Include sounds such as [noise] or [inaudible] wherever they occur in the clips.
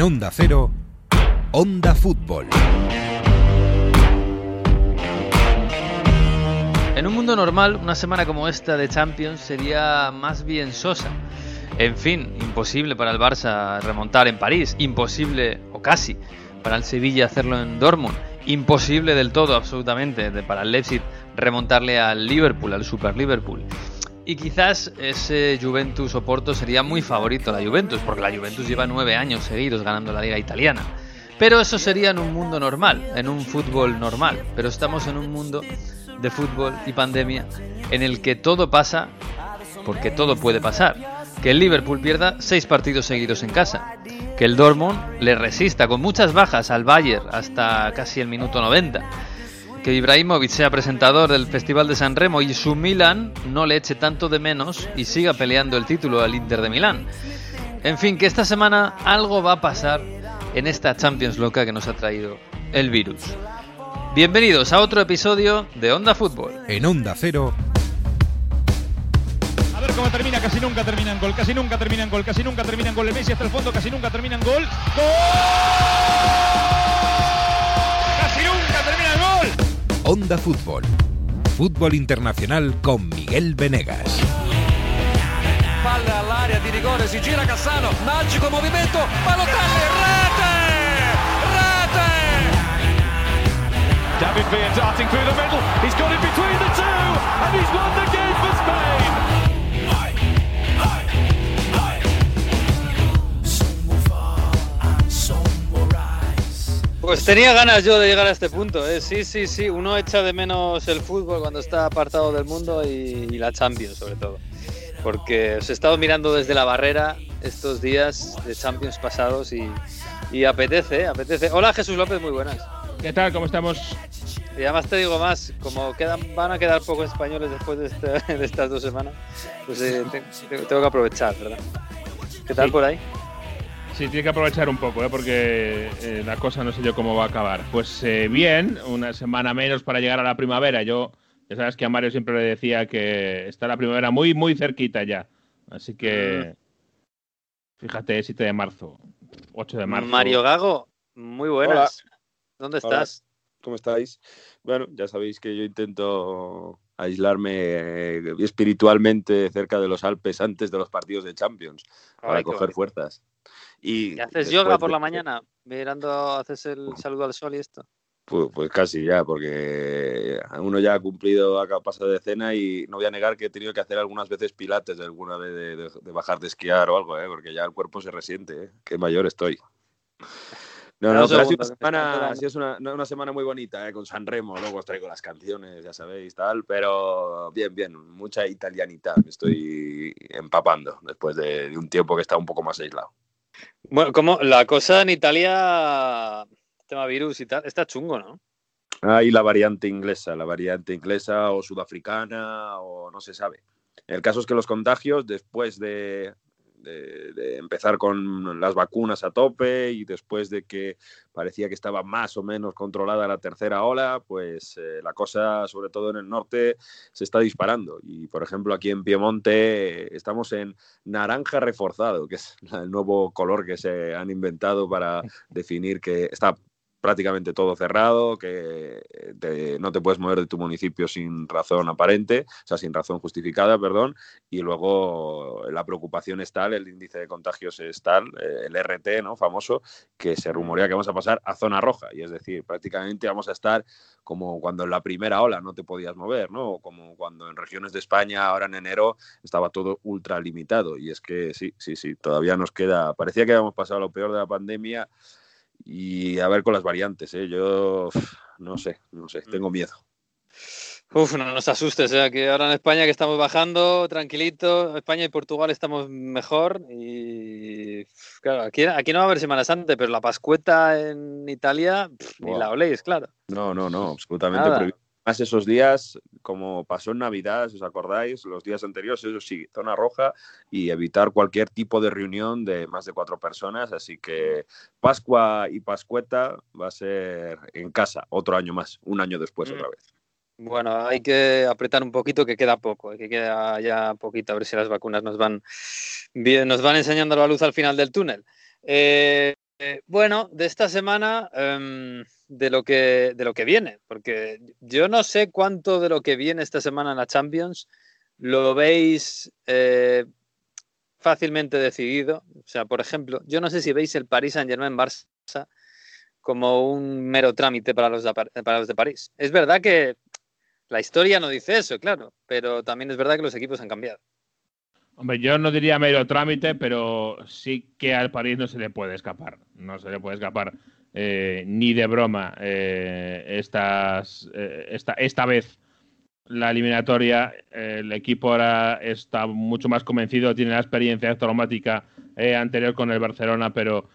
En Onda Cero, Onda Fútbol. En un mundo normal, una semana como esta de Champions sería más bien sosa. En fin, imposible para el Barça remontar en París, imposible o casi para el Sevilla hacerlo en Dortmund, imposible del todo absolutamente para el Leipzig remontarle al Liverpool, al Super Liverpool. Y quizás ese Juventus Oporto sería muy favorito a la Juventus, porque la Juventus lleva nueve años seguidos ganando la liga italiana. Pero eso sería en un mundo normal, en un fútbol normal. Pero estamos en un mundo de fútbol y pandemia en el que todo pasa porque todo puede pasar. Que el Liverpool pierda seis partidos seguidos en casa. Que el Dortmund le resista con muchas bajas al Bayern hasta casi el minuto 90. Que Ibrahimovic sea presentador del Festival de San Remo y su Milan no le eche tanto de menos y siga peleando el título al Inter de Milán. En fin, que esta semana algo va a pasar en esta Champions loca que nos ha traído el virus. Bienvenidos a otro episodio de Onda Fútbol. En Onda Cero, A ver cómo termina, casi nunca termina en gol, casi nunca termina en gol, casi nunca termina en gol. El Messi hasta el fondo, casi nunca termina en gol. ¡Gol! Onda Fútbol. Fútbol internacional con Miguel Venegas. Palla all'area di rigore, si gira Cassano, magico movimento, Balotelli, rete! Rete! David Villa darting through the middle. He's got it between the two, and he's won the Pues tenía ganas yo de llegar a este punto, ¿eh? sí, sí, sí, uno echa de menos el fútbol cuando está apartado del mundo y, y la Champions sobre todo, porque os he estado mirando desde la barrera estos días de Champions pasados y, y apetece, ¿eh? apetece. Hola Jesús López, muy buenas. ¿Qué tal? ¿Cómo estamos? Y además te digo más, como quedan, van a quedar pocos españoles después de, este- [laughs] de estas dos semanas, pues eh, te- te- tengo que aprovechar, ¿verdad? ¿Qué tal Sí. por ahí? Sí, tiene que aprovechar un poco, ¿eh? porque eh, la cosa no sé yo cómo va a acabar. Pues eh, bien, una semana menos para llegar a la primavera. Yo, ya sabes que a Mario siempre le decía que está la primavera muy, muy cerquita ya. Así que, fíjate, 7 de marzo, 8 de marzo. Mario Gago, muy buenas. ¿Dónde Hola. estás? ¿Cómo estáis? Bueno, ya sabéis que yo intento aislarme eh, espiritualmente cerca de los Alpes antes de los partidos de Champions para Ay, coger fuerzas. Y ¿Y haces yoga por de- la mañana? Mirando, haces el saludo al sol y esto. Pues, pues casi ya, porque uno ya ha cumplido, ha pasado de cena y no voy a negar que he tenido que hacer algunas veces pilates de alguna vez de, de- de bajar de esquiar o algo, ¿eh? porque ya el cuerpo se resiente, ¿eh? qué mayor estoy. No, no, un pero ha sido una semana, una, no, una semana muy bonita, ¿eh? con San Remo, luego os traigo las canciones, ya sabéis, tal, pero bien, bien, mucha italianita, me estoy empapando después de, de un tiempo que está un poco más aislado. Bueno, como la cosa en Italia, tema virus y tal, está chungo, ¿no? Hay la variante inglesa, la variante inglesa o sudafricana o no se sabe. El caso es que los contagios, después de, de- de empezar con las vacunas a tope y después de que parecía que estaba más o menos controlada la tercera ola, pues eh, la cosa, sobre todo en el norte, se está disparando. Y, por ejemplo, aquí en Piemonte eh, estamos en naranja reforzado, que es el nuevo color que se han inventado para [laughs] definir que está prácticamente todo cerrado, que eh, no te puedes mover de tu municipio sin razón aparente, o sea, sin razón justificada, perdón, y luego la preocupación es tal, el índice de contagios es tal, eh, el RT, ¿no? Famoso, que se rumorea que vamos a pasar a zona roja, y es decir, prácticamente vamos a estar como cuando en la primera ola no te podías mover, ¿no? O como cuando en regiones de España, ahora en enero, estaba todo ultra limitado, y es que sí, sí, sí, todavía nos queda, parecía que habíamos pasado lo peor de la pandemia, y a ver con las variantes, ¿eh? Yo no sé, no sé, tengo miedo. Uf, no nos asustes, ¿eh? que ahora en España que estamos bajando, tranquilito, España y Portugal estamos mejor y claro, aquí, aquí no va a haber Semana Santa, pero la Pascueta en Italia, pff, ni la oléis, claro. No, no, no, absolutamente Nada. prohibido. Más esos días, como pasó en Navidad, si os acordáis, los días anteriores, eso sí, zona roja y evitar cualquier tipo de reunión de más de cuatro personas. Así que Pascua y Pascueta va a ser en casa, otro año más, un año después Mm. otra vez. Bueno, hay que apretar un poquito, que queda poco, eh, que queda ya poquito, a ver si las vacunas nos van, bien, nos van enseñando la luz al final del túnel. Eh, bueno, de esta semana, em, de, lo que, de lo que viene, porque yo no sé cuánto de lo que viene esta semana en la Champions lo veis eh, fácilmente decidido. O sea, por ejemplo, yo no sé si veis el Paris Saint-Germain-Barça como un mero trámite para los, de, para los de París. Es verdad que la historia no dice eso, claro, pero también es verdad que los equipos han cambiado. Hombre, yo no diría mero trámite, pero sí que al París no se le puede escapar. No se le puede escapar eh, ni de broma eh, estas, eh, esta, esta vez la eliminatoria. el equipo ahora está mucho más convencido, tiene la experiencia automática anterior con el Barcelona, pero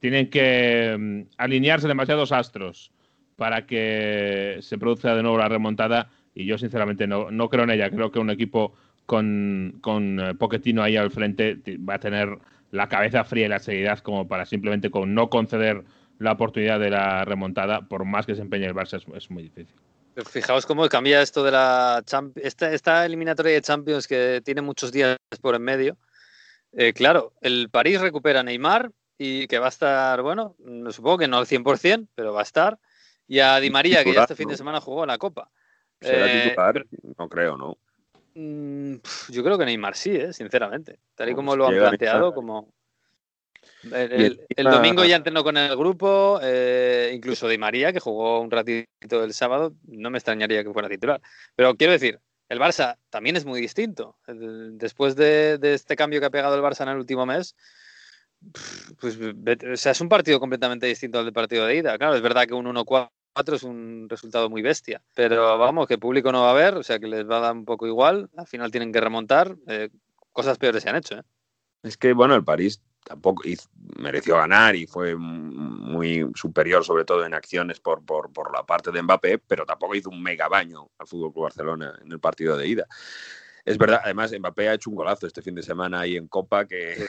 tienen que mm, alinearse demasiados astros para que se produzca de nuevo la remontada. Y yo, sinceramente, no, no creo en ella. Creo que un equipo con, con Pochettino ahí al frente va a tener la cabeza fría y la seriedad como para simplemente con no conceder la oportunidad de la remontada, por más que se empeñe el Barça, es, muy difícil. Fijaos cómo cambia esto de la esta, esta, eliminatoria de Champions que tiene muchos días por en medio. Eh, claro, el París recupera a Neymar y que va a estar, bueno, supongo que no al 100%, pero va a estar. Y a Di María, que ya este fin de semana jugó en la Copa. ¿Será eh, titular? No creo, ¿no? Mm, yo creo que Neymar sí, ¿eh? sinceramente. Tal y como lo han planteado, como el, domingo ya entrenó con el grupo, eh, incluso Di María, que jugó un ratito el sábado, no me extrañaría que fuera titular. Pero quiero decir, el Barça también es muy distinto. Después de, este cambio que ha pegado el Barça en el último mes, pues sea, es un partido completamente distinto al del partido de ida. Claro, es verdad que un 1-4 es un resultado muy bestia, pero vamos, que el público no va a ver, o sea que les va a dar un poco igual. Al final tienen que remontar. Eh, cosas peores se han hecho. ¿eh? Es que, bueno, el París tampoco mereció ganar y fue muy superior, sobre todo en acciones por, por, por, la parte de Mbappé, pero tampoco hizo un mega baño al Fútbol Club Barcelona en el partido de ida. Es verdad, además Mbappé ha hecho un golazo este fin de semana ahí en Copa que,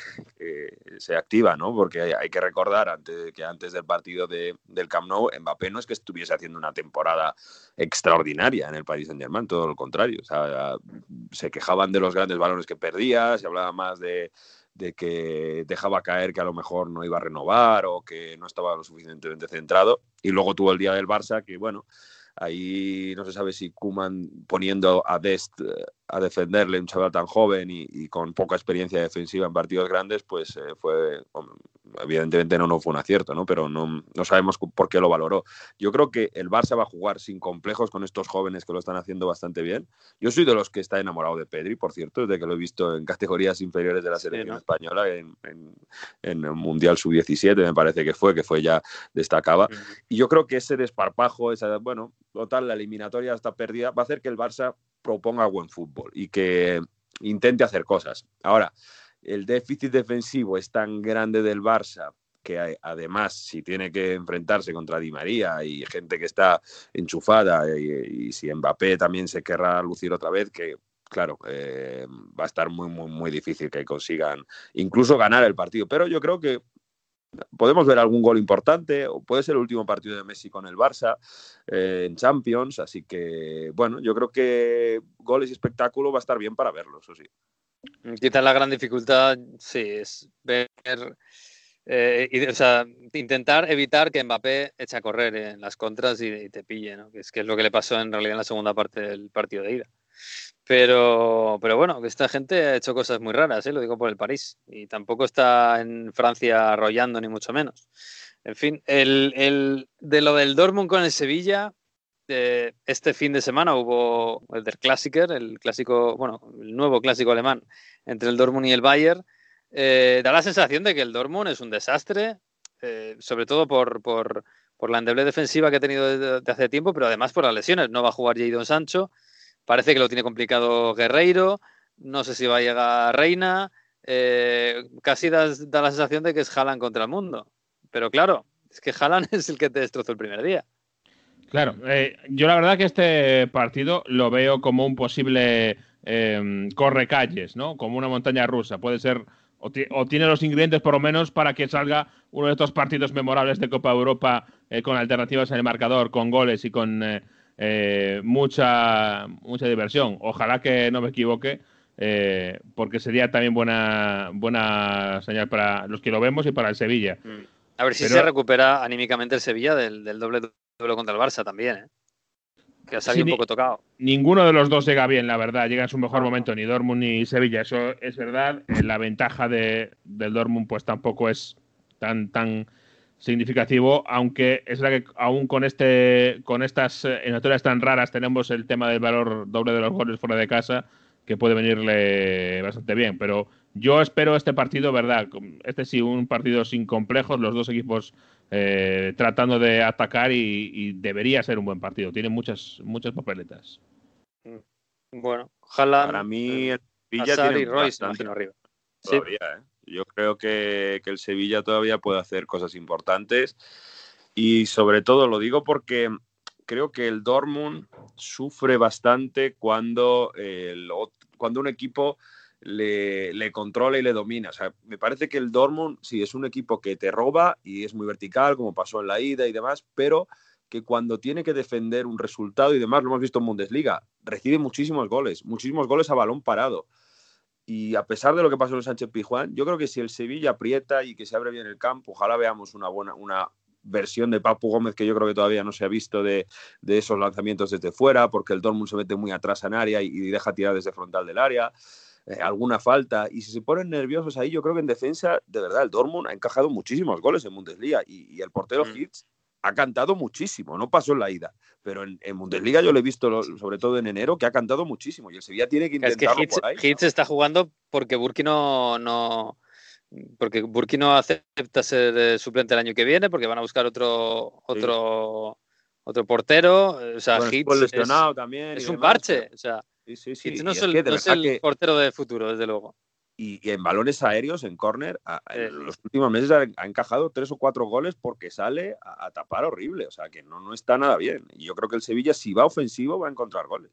se activa, ¿no? Porque hay, que recordar antes, que antes del partido de, del Camp Nou, Mbappé no es que estuviese haciendo una temporada extraordinaria en el Paris Saint-Germain, todo lo contrario. O sea, se quejaban de los grandes balones que perdía, se hablaba más de, de que dejaba caer que a lo mejor no iba a renovar o que no estaba lo suficientemente centrado. Y luego tuvo el día del Barça, que bueno, ahí no se sabe si Kuman poniendo a Dest eh, a defenderle, un chaval tan joven y, con poca experiencia defensiva en partidos grandes, pues eh, fue, evidentemente no, no fue un acierto, ¿no? Pero no, no, sabemos por qué lo valoró. Yo creo que el Barça va a jugar sin complejos con estos jóvenes que lo están haciendo bastante bien. Yo soy de los que está enamorado de Pedri, por cierto, desde que lo he visto en categorías inferiores de la selección española, en, en, en, el Mundial Sub-17 me parece que fue, que fue ya destacaba. Y yo creo que ese desparpajo, esa, bueno, total, la eliminatoria está perdida, va a hacer que el Barça proponga buen fútbol y que intente hacer cosas. Ahora, el déficit defensivo es tan grande del Barça que además si tiene que enfrentarse contra Di María y gente que está enchufada y, si Mbappé también se querrá lucir otra vez, que claro, eh, va a estar muy, muy, muy difícil que consigan incluso ganar el partido. Pero yo creo que podemos ver algún gol importante, o puede ser el último partido de Messi con el Barça eh, en Champions, así que bueno, yo creo que goles y espectáculo va a estar bien para verlo, eso sí. Quizás la gran dificultad, sí, es ver, eh, o sea, intentar evitar que Mbappé eche a correr en las contras y, te pille, ¿no? que es lo que le pasó en realidad en la segunda parte del partido de ida. Pero, pero bueno, esta gente ha hecho cosas muy raras, ¿eh? lo digo por el París. Y tampoco está en Francia arrollando, ni mucho menos. En fin, el, el, de lo del Dortmund con el Sevilla, eh, este fin de semana hubo el del Klassiker, el clásico, bueno, el nuevo clásico alemán entre el Dortmund y el Bayern. Eh, da la sensación de que el Dortmund es un desastre, eh, sobre todo por, por, por, la endeble defensiva que ha tenido desde hace tiempo, pero además por las lesiones. No va a jugar Jadon Sancho Parece que lo tiene complicado Guerreiro, no sé si va a llegar Reina, eh, casi da, la sensación de que es Haaland contra el mundo. Pero claro, es que Haaland [laughs] es el que te destrozó el primer día. Claro, eh, yo la verdad que este partido lo veo como un posible eh, correcalles, ¿no? Como una montaña rusa. Puede ser, o, tiene los ingredientes por lo menos para que salga uno de estos partidos memorables de Copa Europa con alternativas en el marcador, con goles y con eh, mucha, mucha diversión. Ojalá que no me equivoque, eh, porque sería también buena, buena señal para los que lo vemos y para el Sevilla. A ver si se recupera anímicamente el Sevilla del, doble duelo contra el Barça también, ¿eh? que ha salido un poco tocado. Ninguno de los dos llega bien, la verdad. Llega en su mejor momento, ni Dortmund ni Sevilla. Eso es verdad. La ventaja de, del Dortmund, pues tampoco es tan, tan significativo, aunque es verdad que aún con este con estas eh, tan raras tenemos el tema del valor doble de los goles fuera de casa, que puede venirle bastante bien. Pero yo espero este partido, ¿verdad? Este sí, un partido sin complejos, los dos equipos eh, tratando de atacar y, debería ser un buen partido. Tiene muchas, muchas papeletas. Bueno, ojalá. Para mí, el tiene y Royce, arriba. Todavía, ¿eh? Yo creo que, el Sevilla todavía puede hacer cosas importantes y sobre todo lo digo porque creo que el Dortmund sufre bastante cuando, el, cuando un equipo le, controla y le domina. O sea, me parece que el Dortmund sí es un equipo que te roba y es muy vertical, como pasó en la ida y demás, pero que cuando tiene que defender un resultado y demás, lo hemos visto en Bundesliga, recibe muchísimos goles, muchísimos goles a balón parado. Y a pesar de lo que pasó en Sánchez Pijuán, yo creo que si el Sevilla aprieta y que se abre bien el campo, ojalá veamos una buena, una versión de Papu Gómez que yo creo que todavía no se ha visto de, esos lanzamientos desde fuera, porque el Dortmund se mete muy atrás en área y, y deja tirar desde frontal del área. Eh, alguna falta. Y si se ponen nerviosos ahí, yo creo que en defensa, de verdad, el Dortmund ha encajado muchísimos goles en Bundesliga y, el portero mm. Hitz ha cantado muchísimo, no pasó en la ida, pero en, Bundesliga yo lo he visto, sobre todo en enero, que ha cantado muchísimo y el Sevilla tiene que intentarlo es que por ahí. Hitz está jugando porque Burki no, no porque Burki no acepta ser eh, suplente el año que viene porque van a buscar otro otro otro portero, o sea, Hitz lesionado también es un parche, o sea, Sí, sí, sí. no es, el, portero de futuro, desde luego. Y, en balones aéreos, en córner, en los últimos meses ha, encajado tres o cuatro goles porque sale a, tapar horrible. O sea, que no, no está nada bien. Y yo creo que el Sevilla, si va ofensivo, va a encontrar goles.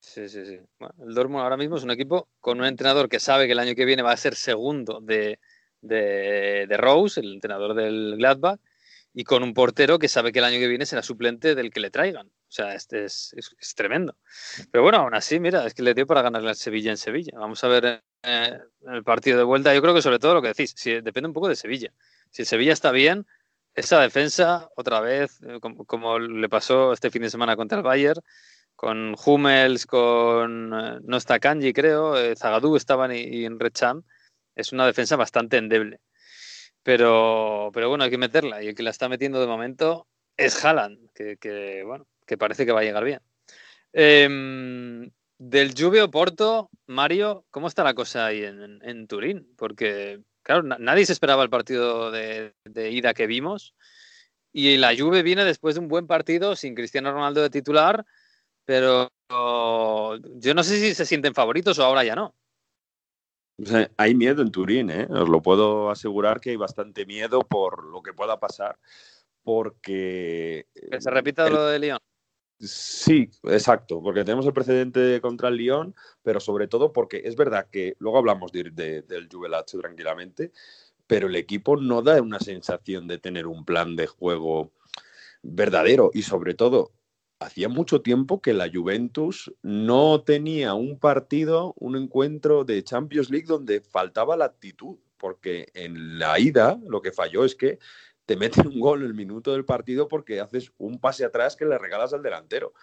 Sí, sí, sí. el Dortmund ahora mismo es un equipo con un entrenador que sabe que el año que viene va a ser segundo de, de, de Rose, el entrenador del Gladbach, y con un portero que sabe que el año que viene será suplente del que le traigan. O sea, este es, es, tremendo. Pero bueno, aún así, mira, es que le dio para ganarle al Sevilla en Sevilla. Vamos a ver eh, el partido de vuelta. Yo creo que sobre todo lo que decís, depende un poco de Sevilla. Si Sevilla está bien, esa defensa, otra vez, eh, como, le pasó este fin de semana contra el Bayern, con Hummels, con eh, no está Kanji, creo, Zagadou estaban y, y en Recham, es una defensa bastante endeble. Pero, pero bueno, hay que meterla. Y el que la está metiendo de momento es Haaland, que, bueno, que parece que va a llegar bien. Em, del Juve Porto, Mario, ¿cómo está la cosa ahí en, Turín? Porque, claro, nadie se esperaba el partido de, ida que vimos. Y la Juve viene después de un buen partido sin Cristiano Ronaldo de titular, pero yo no sé si se sienten favoritos o ahora ya no hay miedo en Turín, ¿eh? os lo puedo asegurar que hay bastante miedo por lo que pueda pasar, porque... Que se repita lo de Lyon. Sí, exacto, porque tenemos el precedente contra el Lyon, pero sobre todo porque es verdad que luego hablamos de, del Juvelatse tranquilamente, pero el equipo no da una sensación de tener un plan de juego verdadero. Y sobre todo hacía mucho tiempo que la Juventus no tenía un partido, un encuentro de Champions League donde faltaba la actitud, porque en la ida lo que falló es que te meten un gol en el minuto del partido porque haces un pase atrás que le regalas al delantero.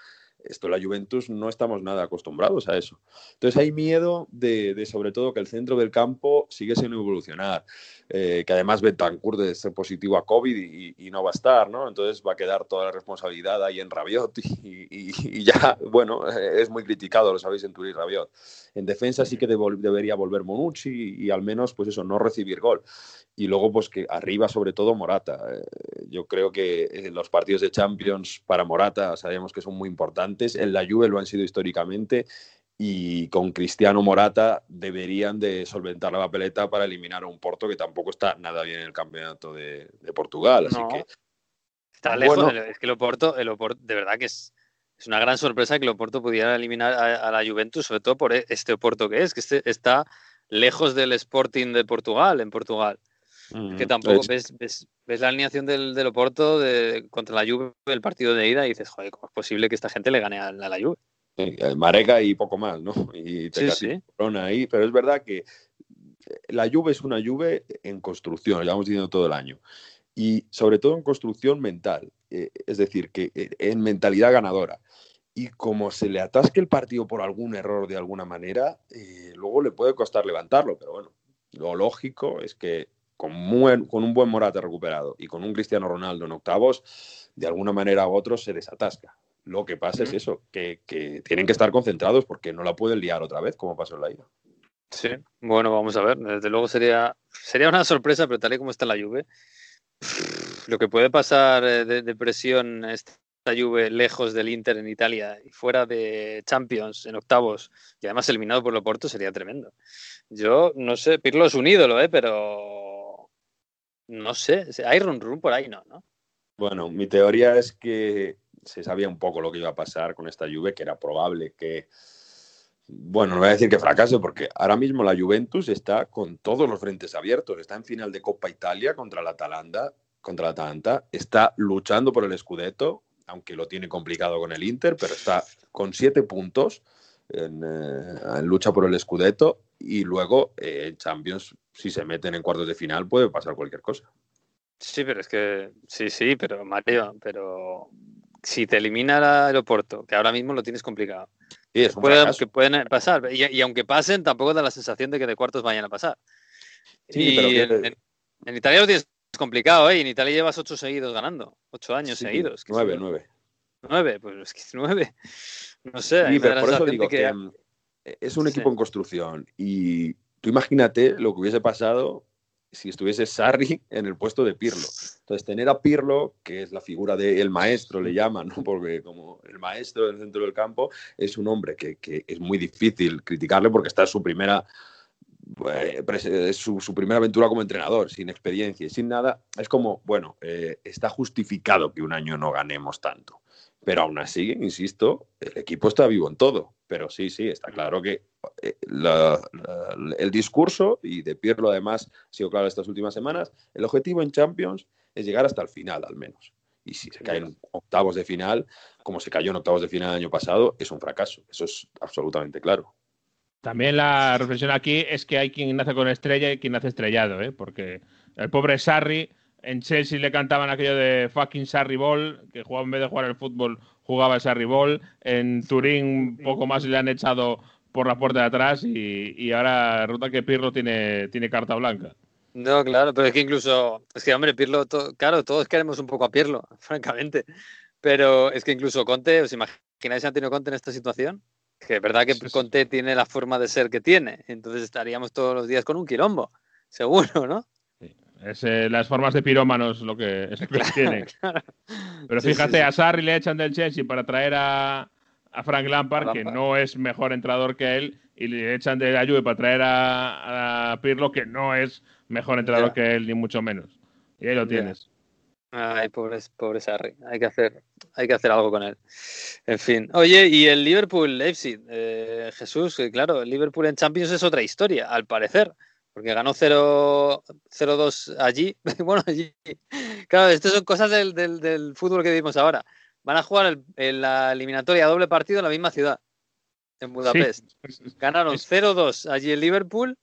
Esto la Juventus no estamos nada acostumbrados a eso. Entonces hay miedo de, sobre todo que el centro del campo sigue sin evolucionar, eh, que además Betancourt de ser positivo a COVID y, no va a estar, ¿no? Entonces va a quedar toda la responsabilidad ahí en Rabiot y, ya, bueno, es muy criticado, lo sabéis, en Turín Rabiot. En defensa sí que debería volver Monucci y, al menos, pues eso, no recibir gol. Y luego, pues que arriba, sobre todo, Morata. Eh, yo creo que en los partidos de Champions para Morata sabemos que son muy importantes. En la Juve lo han sido históricamente. Y con Cristiano Morata deberían de solventar la papeleta para eliminar a un Porto que tampoco está nada bien en el campeonato de, Portugal. Así que Está lejos, es que el Oporto, el Oporto, de verdad que es, es una gran sorpresa que el Oporto pudiera eliminar a, a, la Juventus, sobre todo por este Oporto que es, que este está lejos del Sporting de Portugal, en Portugal que tampoco ves, ves, la alineación del, del Oporto de, contra la Juve, el partido de ida, y dices, joder, ¿cómo es posible que esta gente le gane a, la Juve? El Marega y poco más, ¿no? Y te sí, sí. ahí, pero es verdad que la Juve es una Juve en construcción, lo llevamos diciendo todo el año. y sobre todo en construcción mental, eh, es decir, que eh, en mentalidad ganadora. Y como se le atasque el partido por algún error de alguna manera, eh, luego le puede costar levantarlo, pero bueno, lo lógico es que con, con un buen Morata recuperado y con un Cristiano Ronaldo en octavos, de alguna manera u otro se desatasca. Lo que pasa es eso, que, que, tienen que estar concentrados porque no la pueden liar otra vez como pasó en la ida. Sí, bueno, vamos a ver. Desde luego sería, sería una sorpresa, pero tal y como está la Juve, lo que puede pasar eh, de, de presión esta Juve lejos del Inter en Italia y fuera de Champions en octavos y además eliminado por Loporto sería tremendo. Yo no sé, Pirlo es un ídolo, ¿eh? pero no sé, hay run run por ahí, ¿no? ¿no? Bueno, mi teoría es que se sabía un poco lo que iba a pasar con esta Juve, que era probable que, bueno, no voy a decir que fracase, porque ahora mismo la Juventus está con todos los frentes abiertos, está en final de Coppa Italia contra la Atalanta, contra la Atalanta, está luchando por el Scudetto, aunque lo tiene complicado con el Inter, pero está con siete puntos en, eh, lucha por el Scudetto y luego eh, en Champions, si se meten en cuartos de final, puede pasar cualquier cosa. Sí, pero es que sí, sí, pero Mario, pero si te elimina el Oporto, que ahora mismo lo tienes complicado, Sí, es que pueden pasar. Y, y aunque pasen, tampoco da la sensación de que de cuartos vayan a pasar. Sí, y pero que- en, en- en Italia lo tienes complicado, ¿eh? En Italia llevas ocho seguidos ganando. Ocho años Sí, seguidos. Nueve, son- nueve. Nueve, pues es que nueve. [laughs] No sé, Sí, pero por eso digo que, que... mm, es un equipo en construcción y tú imagínate lo que hubiese pasado si estuviese Sarri [laughs] en el puesto de Pirlo. Entonces, tener a Pirlo, que es la figura del maestro, le llaman, ¿no? [laughs] porque como el maestro del centro del campo es un hombre que, que es muy difícil criticarle porque está en su primera, eh, pres- eh, su, su primera aventura como entrenador, sin experiencia y sin nada. Es como, bueno, eh, está justificado que un año no ganemos tanto. Pero aún así, insisto, el equipo está vivo en todo. Pero sí, sí, está claro que eh, la- la- el discurso, y de Pirlo además ha sido claro estas últimas semanas, el objetivo en Champions es llegar hasta el final al menos. Y si se cae en octavos de final, como se cayó en octavos de final el año pasado, es un fracaso. Eso es absolutamente claro. También la reflexión aquí es que hay quien nace con estrella y quien nace estrellado, ¿eh? porque el pobre Sarri, en Chelsea le cantaban aquello de fucking Sarri Ball, que jugaba en vez de jugar al fútbol, jugaba el Sarri Ball. En Turín poco más le han echado por la puerta de atrás y, y ahora resulta que Pirlo tiene, tiene carta blanca. No, claro, pero es que incluso, es que hombre, Pirlo, to- claro, todos queremos un poco a Pirlo, [laughs] francamente. Pero es que incluso Conte, ¿os imagináis a Antonio Conte en esta situación? Que es verdad que Sí, sí. Conte tiene la forma de ser que tiene, entonces estaríamos todos los días con un quilombo, [laughs] seguro, ¿no? Es eh, las formas de pirómanos lo que, es lo que tiene. Claro. Pero Sí, fíjate, sí. a Sarri le echan del Chelsea para traer a, a Frank Lampard, A que no es mejor entrenador que él, y le echan de la Juve para traer a, a Pirlo, que no es mejor entrenador Ya. que él, ni mucho menos. Y ahí lo Ya. tienes. Ay, pobre, pobre Sarri, hay que hacer, hay que hacer algo con él. En fin, oye, y el Liverpool Leipzig, eh, Jesús, que claro, el Liverpool en Champions es otra historia, al parecer, porque ganó 0 0-2 allí. [laughs] Bueno, allí. Claro, estas son cosas del, del- del fútbol que vivimos ahora. Van a jugar el- en la eliminatoria a doble partido en la misma ciudad, en Budapest. Ganaron Es- 0-2 allí en Liverpool.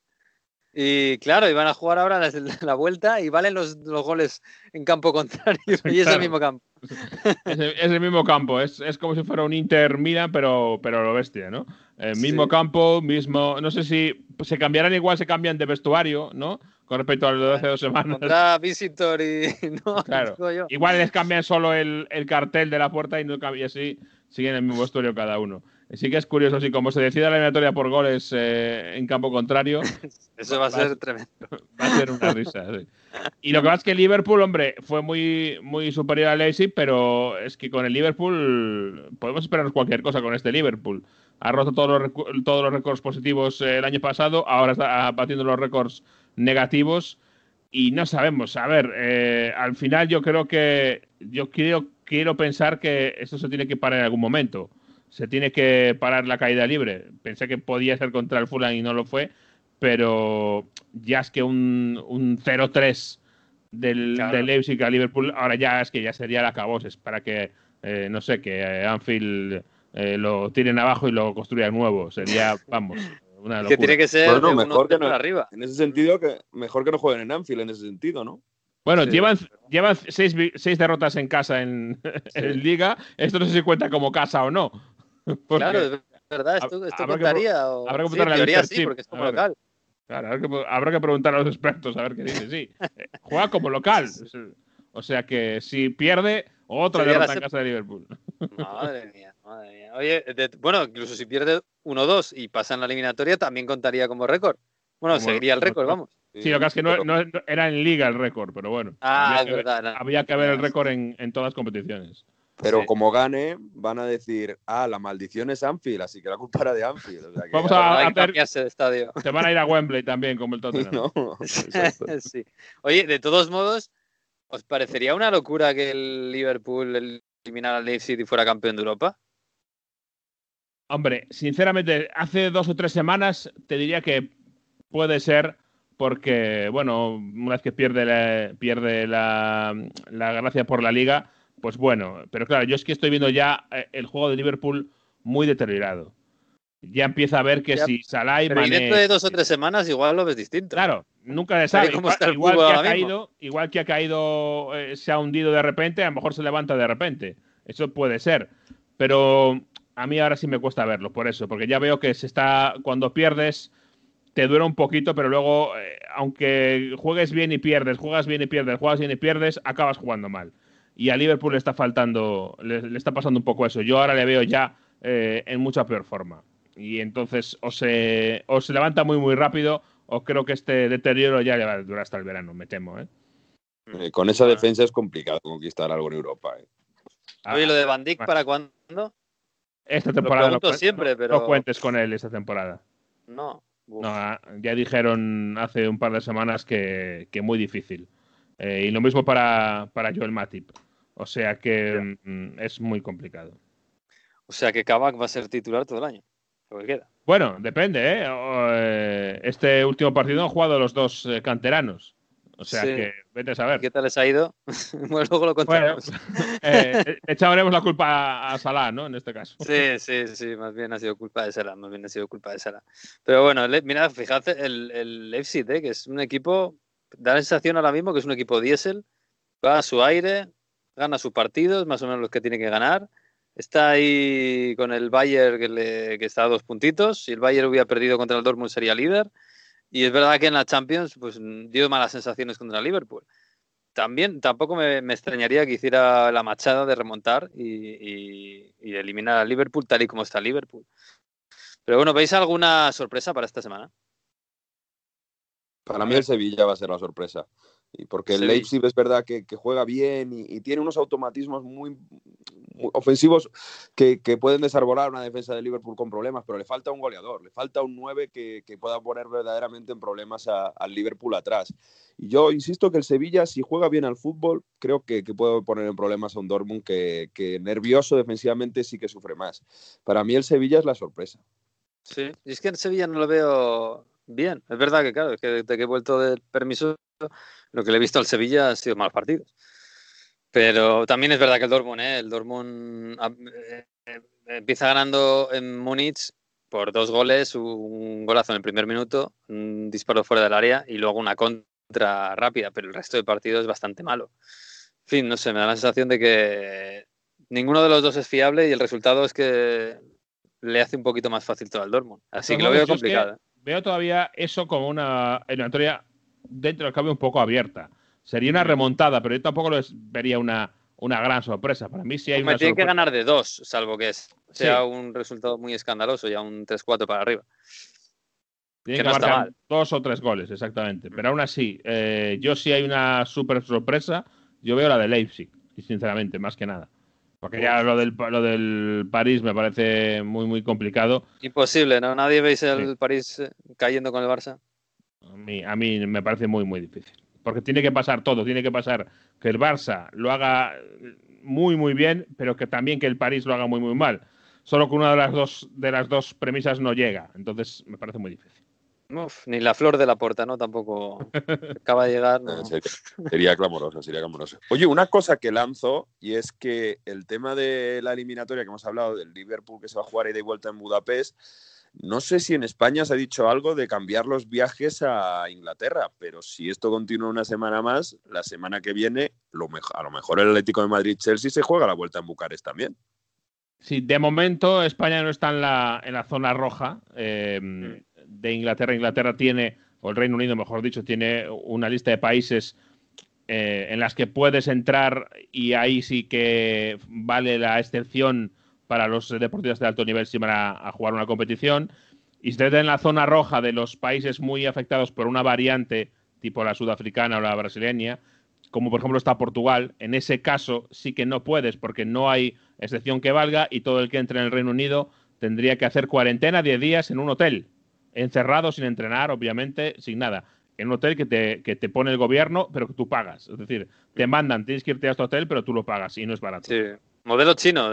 Y claro, y van a jugar ahora la, [laughs] la vuelta y valen los, los goles en campo contrario. [laughs] Y es el mismo campo. [laughs] Es el, es el mismo campo, es, es como si fuera un Inter Milan, pero, pero lo bestia, ¿no? El mismo Sí. campo, mismo. No sé si se cambiarán igual, se cambian de vestuario, ¿no? Con respecto a lo de hace dos semanas. Contra Visitor y. No, Claro. Igual les cambian solo el, el cartel de la puerta y, no y así siguen el mismo vestuario cada uno. Sí que es curioso, así como se decida la eliminatoria por goles eh, en campo contrario, [laughs] Eso va a ser tremendo. [laughs] va a ser una risa. sí. Y lo que pasa es que Liverpool, hombre, fue muy, muy superior al Leipzig, pero es que con el Liverpool podemos esperarnos cualquier cosa con este Liverpool. Ha roto todos los, todos los récords positivos eh, el año pasado, ahora está batiendo los récords negativos y no sabemos. A ver, eh, al final yo creo que yo quiero, quiero pensar que esto se tiene que parar en algún momento. Se tiene que parar la caída libre. Pensé que podía ser contra el Fulham y no lo fue, pero ya es que un, un 0-3 del, Claro. del Leipzig a Liverpool, ahora ya es que ya sería la caboses para que, eh, no sé, que eh, Anfield eh, lo tiren abajo y lo construyan nuevo. Sería, [laughs] vamos, una Que tiene que ser Bueno, mejor que no- arriba. En ese sentido, que mejor que no jueguen en Anfield, en ese sentido, ¿no? Bueno, Sí. llevan, llevan seis, seis derrotas en casa en, [laughs] en Liga. Esto no sé si cuenta como casa o no. [laughs] Claro, es verdad, esto, esto habrá que contaría. o- habrá que sí, teoría sí, porque es como ver. local. Claro, habrá que, habrá que preguntar a los expertos a ver qué dice. Sí, Eh, juega como local. [laughs] O sea que si pierde, otra derrota en casa de Liverpool. [laughs] Madre mía, madre mía. Oye, de- bueno, incluso si pierde 1-2 y pasa en la eliminatoria, también contaría como récord. Bueno, Como- seguiría el récord, vamos. Sí, lo que es que no, era en Liga el récord, pero bueno. Ah, había es que ver- verdad. no. Había que ver el récord en, en todas las competiciones. Pero Sí. como gane, van a decir, ah, la maldición es Anfield, así que la culpa era de Anfield. O sea que- Vamos a- hacer- cambiarse de estadio. Se van a ir a Wembley también, como el Tottenham. [laughs] No, exacto. [laughs] sí. Oye, de todos modos, ¿os parecería una locura que el Liverpool eliminara al Leipzig y fuera campeón de Europa? Hombre, sinceramente, hace dos o tres semanas te diría que puede ser porque, bueno, una vez que pierde la, pierde la, la gracia por la liga, pues bueno, pero claro, yo es que estoy viendo ya eh, el juego de Liverpool muy deteriorado. Ya empieza a ver que Ya, si Salah y Pero Mané- dentro de dos o tres semanas igual lo ves distinto. Claro, nunca y sabe. Igual, que ha caído, igual que ha caído, eh, se ha hundido de repente, a lo mejor se levanta de repente. Eso puede ser. Pero a mí ahora sí me cuesta verlo, por eso, porque ya veo que se está, cuando pierdes, te dura un poquito, pero luego, eh, aunque juegues bien y pierdes, juegas bien y pierdes, juegas bien y pierdes, acabas jugando mal. Y a Liverpool le está faltando, le, le está pasando un poco eso. Yo ahora le veo ya eh, en mucha peor forma. Y entonces o se, o se levanta muy, muy rápido, o creo que este deterioro ya le va a durar hasta el verano, me temo. ¿eh? Eh, Con esa defensa es complicado conquistar algo en Europa. eh. Oye, lo de Van Dijk, bueno. ¿para cuándo? Esta temporada pregunto no, siempre, no- pero- no cuentes con él esta temporada. No. Ah, ya dijeron hace un par de semanas que, que muy difícil. Eh, y lo mismo para, para Joel Matip. O sea que mm, es muy complicado. O sea que Kabak va a ser titular todo el año. Lo que queda. Bueno, depende, ¿eh? Eh, Este último partido han jugado los dos eh, canteranos. O sea Sí. que vete a saber. ¿Qué tal les ha ido? [laughs] bueno, luego lo Bueno, contamos. [laughs] eh, le echaremos la culpa a Salah, ¿no? En este caso. Sí, sí, sí, más bien ha sido culpa de Sala, más bien ha sido culpa de Sala. Pero bueno, le- mira, fíjate, el, el Leipzig, ¿eh? que es un equipo, da la sensación ahora mismo que es un equipo diésel, va a su aire, gana sus partidos, más o menos los que tiene que ganar. Está ahí con el Bayern que, le, que está a dos puntitos. Si el Bayern hubiera perdido contra el Dortmund sería líder. Y es verdad que en la Champions pues, dio malas sensaciones contra el Liverpool. También tampoco me, me extrañaría que hiciera la machada de remontar y, y- y eliminar al Liverpool tal y como está Liverpool. Pero bueno, ¿veis alguna sorpresa para esta semana? Para mí el Sevilla va a ser la sorpresa. Y porque el. Leipzig es verdad que, que juega bien y, y tiene unos automatismos muy, muy ofensivos que, que pueden desarbolar una defensa de Liverpool con problemas, pero le falta un goleador, le falta un 9 que, que pueda poner verdaderamente en problemas al Liverpool atrás. Y yo insisto que el Sevilla, si juega bien al fútbol, creo que, que puede poner en problemas a un Dortmund que, que nervioso defensivamente sí que sufre más. Para mí el Sevilla es la sorpresa. Sí. Y es que en Sevilla no lo veo bien. Es verdad que, claro, es que desde que he vuelto del permiso, lo que le he visto al Sevilla han sido malos partidos. Pero también es verdad que el Dortmund, ¿eh? el Dortmund ah, eh, eh, empieza ganando en Múnich por dos goles, un golazo en el primer minuto, un disparo fuera del área y luego una contra rápida, pero el resto del partido es bastante malo. En fin, no sé, me da la sensación de que ninguno de los dos es fiable y el resultado es que le hace un poquito más fácil todo al Dortmund. Así que lo veo es que complicado. ¿eh? Veo todavía eso como una eliminatoria dentro del cambio un poco abierta. Sería una remontada, pero yo tampoco lo es- vería una, una gran sorpresa. Para mí sí hay Hombre, una tiene que sorpresa. ganar de dos, salvo que es- sea Sí. un resultado muy escandaloso, ya un 3-4 para arriba. Tiene que que, no marcar dos o tres goles, exactamente. Pero aún así, eh, yo sí hay una super sorpresa. Yo veo la de Leipzig, sinceramente, más que nada. Porque ya lo del, lo del París me parece muy, muy complicado. Imposible, ¿no? Nadie veis el Sí. París eh, cayendo con el Barça. A mí, a mí me parece muy, muy difícil. Porque tiene que pasar todo. Tiene que pasar que el Barça lo haga muy, muy bien, pero que también que el París lo haga muy, muy mal. Solo que una de las dos, de las dos premisas no llega. Entonces me parece muy difícil. Uf, ni la flor de la puerta, ¿no? Tampoco [laughs] acaba de llegar. ¿no? Sería, sería clamoroso, sería clamoroso. Oye, una cosa que lanzo, y es que el tema de la eliminatoria que hemos hablado del Liverpool que se va a jugar ida y vuelta en Budapest, No sé si en España se ha dicho algo de cambiar los viajes a Inglaterra, pero si esto continúa una semana más, la semana que viene, lo a lo mejor el Atlético de Madrid-Chelsea se juega la vuelta en Bucarest también. Sí, de momento España no está en la, en la zona roja eh, de Inglaterra. Inglaterra tiene, o el Reino Unido, mejor dicho, tiene una lista de países eh, en las que puedes entrar y ahí sí que vale la excepción para los deportistas de alto nivel si van a, jugar una competición. Y si en la zona roja de los países muy afectados por una variante tipo la sudafricana o la brasileña, como por ejemplo está Portugal, en ese caso sí que no puedes porque no hay excepción que valga y todo el que entre en el Reino Unido tendría que hacer cuarentena 10 días en un hotel, encerrado sin entrenar, obviamente, sin nada. En un hotel que te, que te pone el gobierno, pero que tú pagas. Es decir, te mandan, tienes que irte a este hotel, pero tú lo pagas y no es barato. Sí. Modelo chino,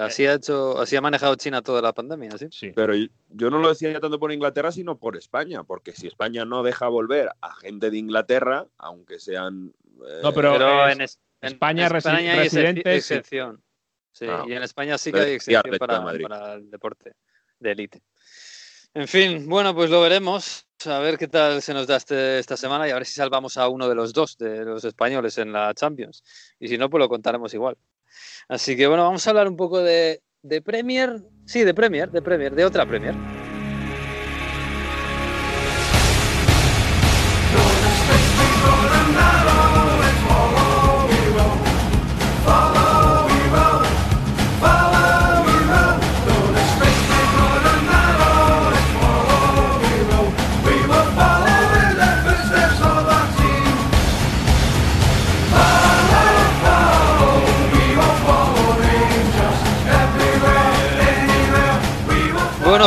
así ha hecho, así ha manejado China toda la pandemia, ¿sí? Pero yo no lo decía ya tanto por Inglaterra, sino por España, porque si España no deja volver a gente de Inglaterra, aunque sean. Eh, no, pero, en, España, hay excepción. Sí, ah, y en España sí que hay excepción para, para el deporte de élite. En fin, bueno, pues lo veremos. A ver qué tal se nos da este, esta semana y a ver si salvamos a uno de los dos de los españoles en la Champions. Y si no, pues lo contaremos igual. Así que bueno, vamos a hablar un poco de, de Premier. Sí, de Premier, de Premier, de otra Premier.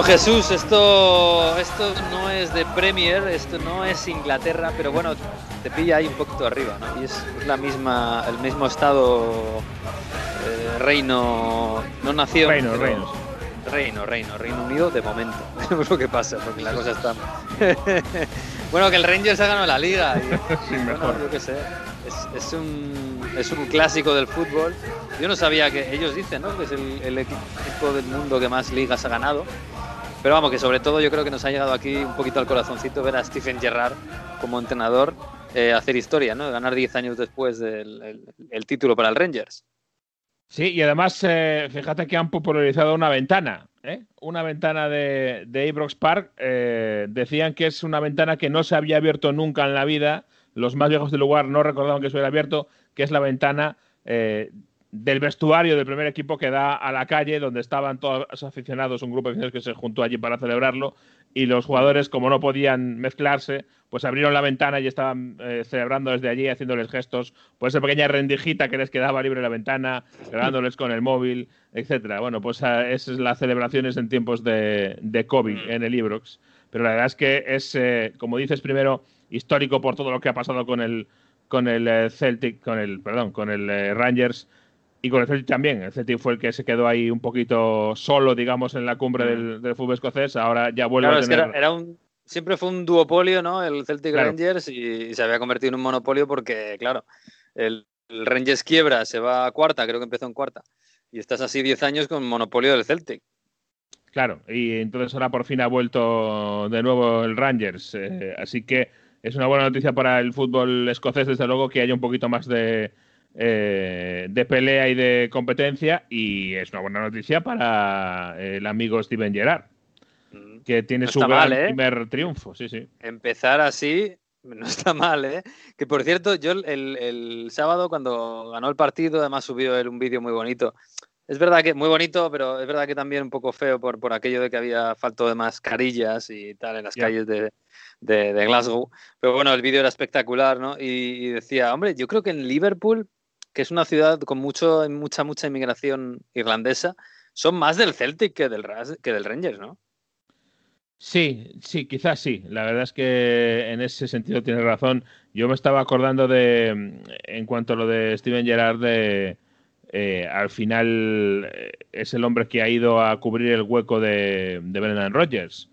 Jesús, esto, esto no es de Premier, esto no es Inglaterra, pero bueno, te pilla ahí un poquito arriba, ¿no? Y es, la misma, el mismo estado, eh, reino, no nació. Reino, reino. Reino, reino, Reino Unido de momento. [laughs] es lo que pasa, porque la cosa está. [laughs] bueno, que el Rangers ha ganado la liga. [laughs] sí, mejor. yo qué sé. Es, es, un, es un clásico del fútbol. Yo no sabía que ellos dicen, ¿no? Que es el, el equipo del mundo que más ligas ha ganado. Pero vamos, que sobre todo yo creo que nos ha llegado aquí un poquito al corazoncito ver a Stephen Gerrard como entrenador eh, hacer historia, ¿no? Ganar 10 años después del el, título para el Rangers. Sí, y además, eh, fíjate que han popularizado una ventana, ¿eh? una ventana de, de Park. Eh, decían que es una ventana que no se había abierto nunca en la vida. Los más viejos del lugar no recordaban que se hubiera abierto, que es la ventana del vestuario del primer equipo que da a la calle donde estaban todos los aficionados, un grupo de aficionados que se juntó allí para celebrarlo y los jugadores como no podían mezclarse, pues abrieron la ventana y estaban eh, celebrando desde allí, haciéndoles gestos, pues esa pequeña rendijita que les quedaba libre la ventana, grabándoles con el móvil, etcétera. Bueno, pues ah, esas es las celebraciones en tiempos de, de COVID mm. en el Ibrox. Pero la verdad es que es, eh, como dices primero, histórico por todo lo que ha pasado con el con el eh, Celtic, con el, perdón, con el Rangers y con el Celtic también. El Celtic fue el que se quedó ahí un poquito solo, digamos, en la cumbre mm. del, fútbol escocés. Ahora ya vuelve a tener... era, un, siempre fue un duopolio, ¿no? El Celtic Rangers y, se había convertido en un monopolio porque, claro, el, Rangers quiebra, se va a cuarta, creo que empezó en cuarta. Y estás así 10 años con monopolio del Celtic. Claro, y entonces ahora por fin ha vuelto de nuevo el Rangers. Eh, así que es una buena noticia para el fútbol escocés, desde luego, que haya un poquito más de, eh, de pelea y de competencia y es una buena noticia para el amigo Steven Gerrard mm. que tiene su ¿eh? primer triunfo, sí, sí. Empezar así no está mal, ¿eh? Que por cierto, yo el, sábado cuando ganó el partido, además subió él un vídeo muy bonito. Es verdad que muy bonito, pero es verdad que también un poco feo por, por aquello de que había falto de mascarillas y tal en las calles de, Glasgow. Pero bueno, el vídeo era espectacular, ¿no? y, decía, hombre, yo creo que en Liverpool que es una ciudad con mucho, mucha, mucha inmigración irlandesa, son más del Celtic que del, que del Rangers, ¿no? Sí, sí, quizás sí. La verdad es que en ese sentido tienes razón. Yo me estaba acordando de, en cuanto a lo de Steven Gerrard, de, eh, al final eh, es el hombre que ha ido a cubrir el hueco de, de Brendan Rodgers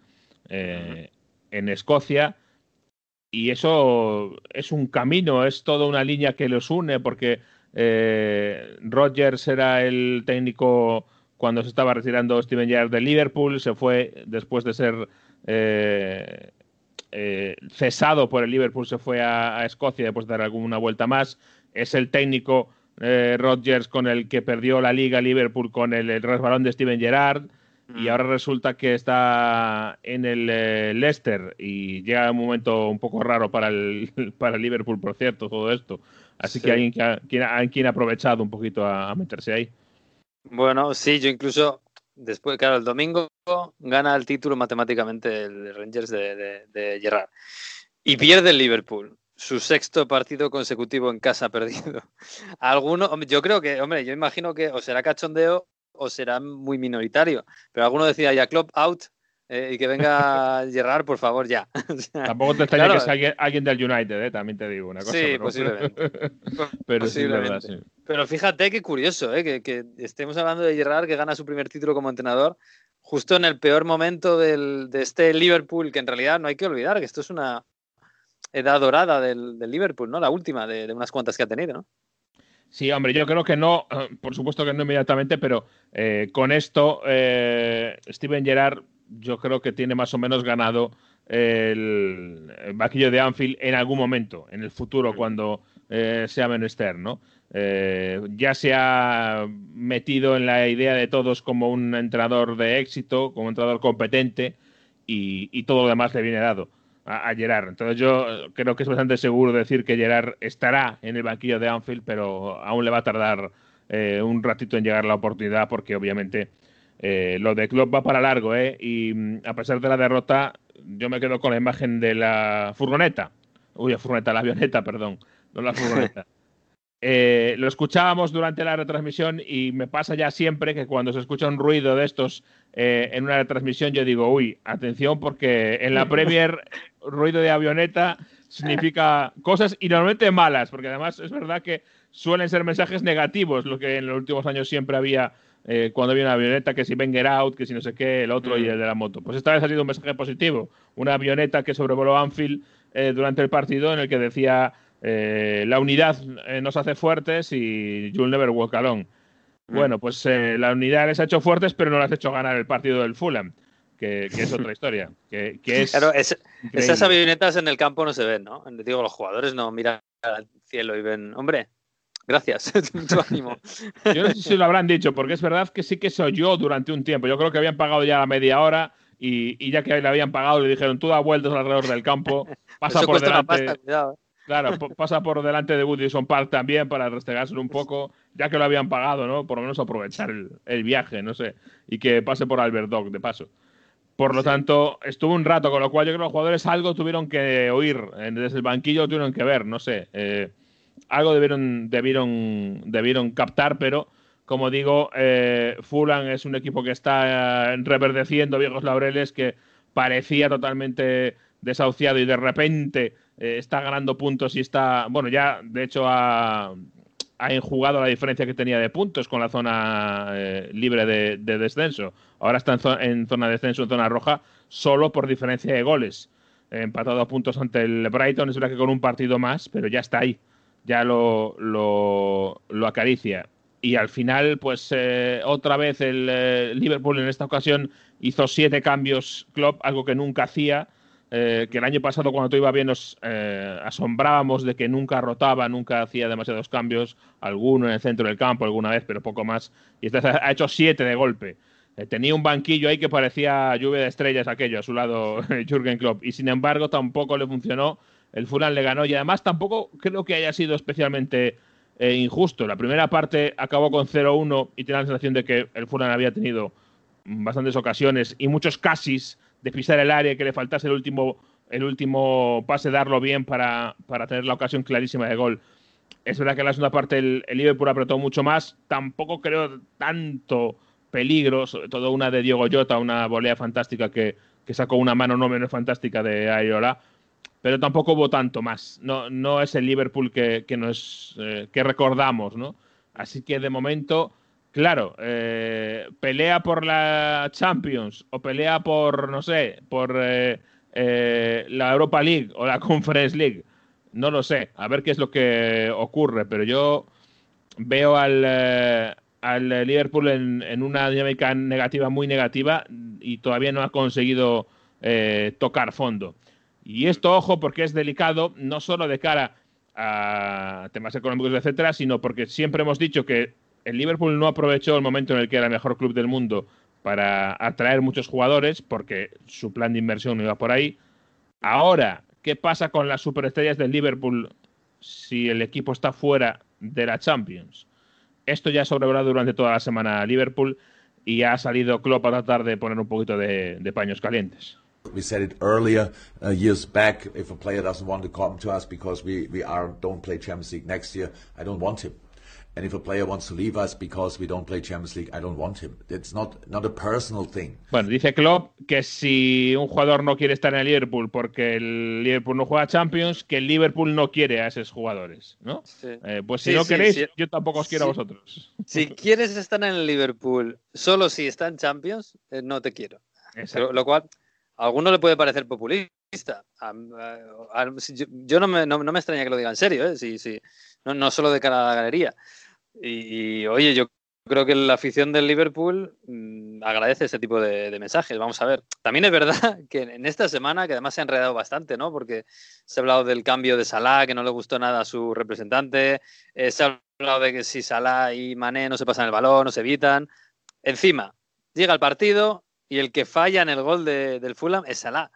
eh, en Escocia. Y eso es un camino, es toda una línea que los une, porque eh, Rogers era el técnico cuando se estaba retirando Steven Gerrard de Liverpool, se fue después de ser eh, eh, cesado por el Liverpool, se fue a, a, Escocia después de dar alguna vuelta más. Es el técnico eh, Rodgers con el que perdió la liga Liverpool con el, el resbalón de Steven Gerrard y ahora resulta que está en el eh, Leicester y llega un momento un poco raro para el, [laughs] para el Liverpool, por cierto, todo esto. Así sí. que alguien que ha, quien, ha, quien ha aprovechado un poquito a, a, meterse ahí. Bueno, sí, yo incluso después, claro, el domingo gana el título matemáticamente el Rangers de, de, de Gerrard y pierde el Liverpool su sexto partido consecutivo en casa [laughs] perdido. Alguno, yo creo que, hombre, yo imagino que o será cachondeo o será muy minoritario. Pero alguno decía ya club out eh, y que venga [laughs] Gerrard, por favor, ya. [laughs] o sea, Tampoco te extraña claro. que sea alguien, alguien, del United, eh, también te digo una cosa. Sí, pero, posiblemente. [laughs] pero, posiblemente. Sí, verdad, sí. pero fíjate qué curioso, eh, que, que, estemos hablando de Gerrard que gana su primer título como entrenador justo en el peor momento del, de este Liverpool, que en realidad no hay que olvidar que esto es una edad dorada del, del Liverpool, ¿no? La última de, de unas cuantas que ha tenido, ¿no? Sí, hombre, yo creo que no, por supuesto que no inmediatamente, pero eh, con esto eh, Steven Gerrard yo creo que tiene más o menos ganado el, el banquillo de Anfield en algún momento, en el futuro, cuando eh, sea menester, ¿no? Eh, ya se ha metido en la idea de todos como un entrenador de éxito, como un entrenador competente y, y todo lo demás le viene dado a, a, Gerard. Entonces yo creo que es bastante seguro decir que Gerard estará en el banquillo de Anfield, pero aún le va a tardar eh, un ratito en llegar la oportunidad porque obviamente eh, lo de Klopp va para largo, ¿eh? Y mm, a pesar de la derrota, yo me quedo con la imagen de la furgoneta. Uy, la furgoneta, la avioneta, perdón, no la furgoneta. [laughs] Eh, lo escuchábamos durante la retransmisión y me pasa ya siempre que cuando se escucha un ruido de estos eh, en una retransmisión yo digo, uy, atención porque en la Premier ruido de avioneta significa cosas y normalmente malas, porque además es verdad que suelen ser mensajes negativos, lo que en los últimos años siempre había eh, cuando había una avioneta, que si ven out, que si no sé qué, el otro mm. y el de la moto. Pues esta vez ha sido un mensaje positivo, una avioneta que sobrevoló Anfield eh, durante el partido en el que decía eh, la unidad eh, nos hace fuertes y you'll never walk alone. Mm. Bueno, pues eh, la unidad les ha hecho fuertes, pero no les ha hecho ganar el partido del Fulham, que, que es otra [laughs] historia. Que, que es claro, es, esas avionetas en el campo no se ven, ¿no? Digo, los jugadores no miran al cielo y ven, hombre, gracias, [laughs] mucho ánimo. Yo no sé si lo habrán dicho, porque es verdad que sí que soy yo durante un tiempo. Yo creo que habían pagado ya la media hora. Y, y ya que le habían pagado, le dijeron, tú da vueltas alrededor del campo, [laughs] pasa Eso por delante. Pasta, cuidado, Claro, pasa por delante de Woodison Park también para restregárselo un poco, ya que lo habían pagado, ¿no? Por lo menos aprovechar el, el viaje, no sé, y que pase por Albert Dog de paso. Por lo sí. tanto, estuvo un rato, con lo cual yo creo que los jugadores algo tuvieron que oír, desde el banquillo tuvieron que ver, no sé, eh, algo debieron, debieron, debieron captar, pero como digo, eh, Fulham es un equipo que está reverdeciendo viejos laureles, que parecía totalmente desahuciado y de repente eh, está ganando puntos y está, bueno, ya de hecho ha, enjugado la diferencia que tenía de puntos con la zona eh, libre de, de, descenso. Ahora está en, zo en, zona de descenso, en zona roja, solo por diferencia de goles. Empatado a puntos ante el Brighton, es verdad que con un partido más, pero ya está ahí, ya lo, lo, acaricia. Y al final, pues eh, otra vez el eh, Liverpool en esta ocasión hizo siete cambios Klopp, algo que nunca hacía eh, que el año pasado cuando todo iba bien nos eh, asombrábamos de que nunca rotaba, nunca hacía demasiados cambios, alguno en el centro del campo alguna vez, pero poco más. Y esta ha hecho siete de golpe. Tenía un banquillo ahí que parecía lluvia de estrellas aquello, a su lado [laughs] Jürgen Klopp. Y sin embargo tampoco le funcionó. El Fulham le ganó y además tampoco creo que haya sido especialmente eh, injusto. La primera parte acabó con 0-1 y tenía la sensación de que el Fulham había tenido bastantes ocasiones y muchos casis de pisar el área, que le faltase el último, el último pase, darlo bien para, para tener la ocasión clarísima de gol. Es verdad que en la segunda parte el, el Liverpool apretó mucho más, tampoco creo tanto peligro, sobre todo una de Diego Jota, una volea fantástica que, que sacó una mano no menos fantástica de Ayola, pero tampoco hubo tanto más. No, no es el Liverpool que, que, nos, eh, que recordamos, ¿no? Así que de momento Claro, eh, pelea por la Champions o pelea por, no sé, por eh, la Europa League o la [laughs] Conference League. No lo sé, a ver qué es lo que ocurre, pero yo veo al, al Liverpool en, una dinámica negativa muy negativa y todavía no ha conseguido tocar fondo. Y esto, ojo, porque es delicado, no solo de cara a temas económicos, etcétera, sino porque siempre hemos dicho que el Liverpool no aprovechó el momento en el que era el mejor club del mundo para atraer muchos jugadores, porque su plan de inversión no iba por ahí. Ahora, ¿qué pasa con las superestrellas del Liverpool si el equipo está fuera de la Champions? Esto ya ha sobrevolado durante toda la semana Liverpool y ha salido Klopp a tratar de poner un poquito de paños calientes. We said it earlier, uh, years back. If a player doesn't want to come to us because we, we are don't play Champions League next year, I don't want him. And if a player wants to leave us because we don't play Champions League, I don't want him. It's not, not a personal thing. Bueno, dice Klopp que si un jugador no quiere estar en el Liverpool porque el Liverpool no juega Champions, que el Liverpool no quiere a esos jugadores, ¿no? Sí. Eh, pues si sí, no sí, queréis, sí. yo tampoco os quiero a vosotros. Si [laughs] quieres estar en el Liverpool solo si está en Champions, eh, no te quiero. Pero, lo cual alguno le puede parecer populista. Yo, no, me, no, no, me, extraña que lo diga en serio, ¿eh? sí, sí. No, no solo de cara a la galería. Y, y, oye, yo creo que la afición del Liverpool mmm, agradece ese tipo de, de, mensajes. Vamos a ver. También es verdad [laughs] que en esta semana, que además se ha enredado bastante, ¿no? Porque se ha hablado del cambio de Salah, que no le gustó nada a su representante. Eh, se ha hablado de que si Salah y Mané no se pasan el balón, no se evitan. Encima, llega el partido y el que falla en el gol de, del Fulham es Salah.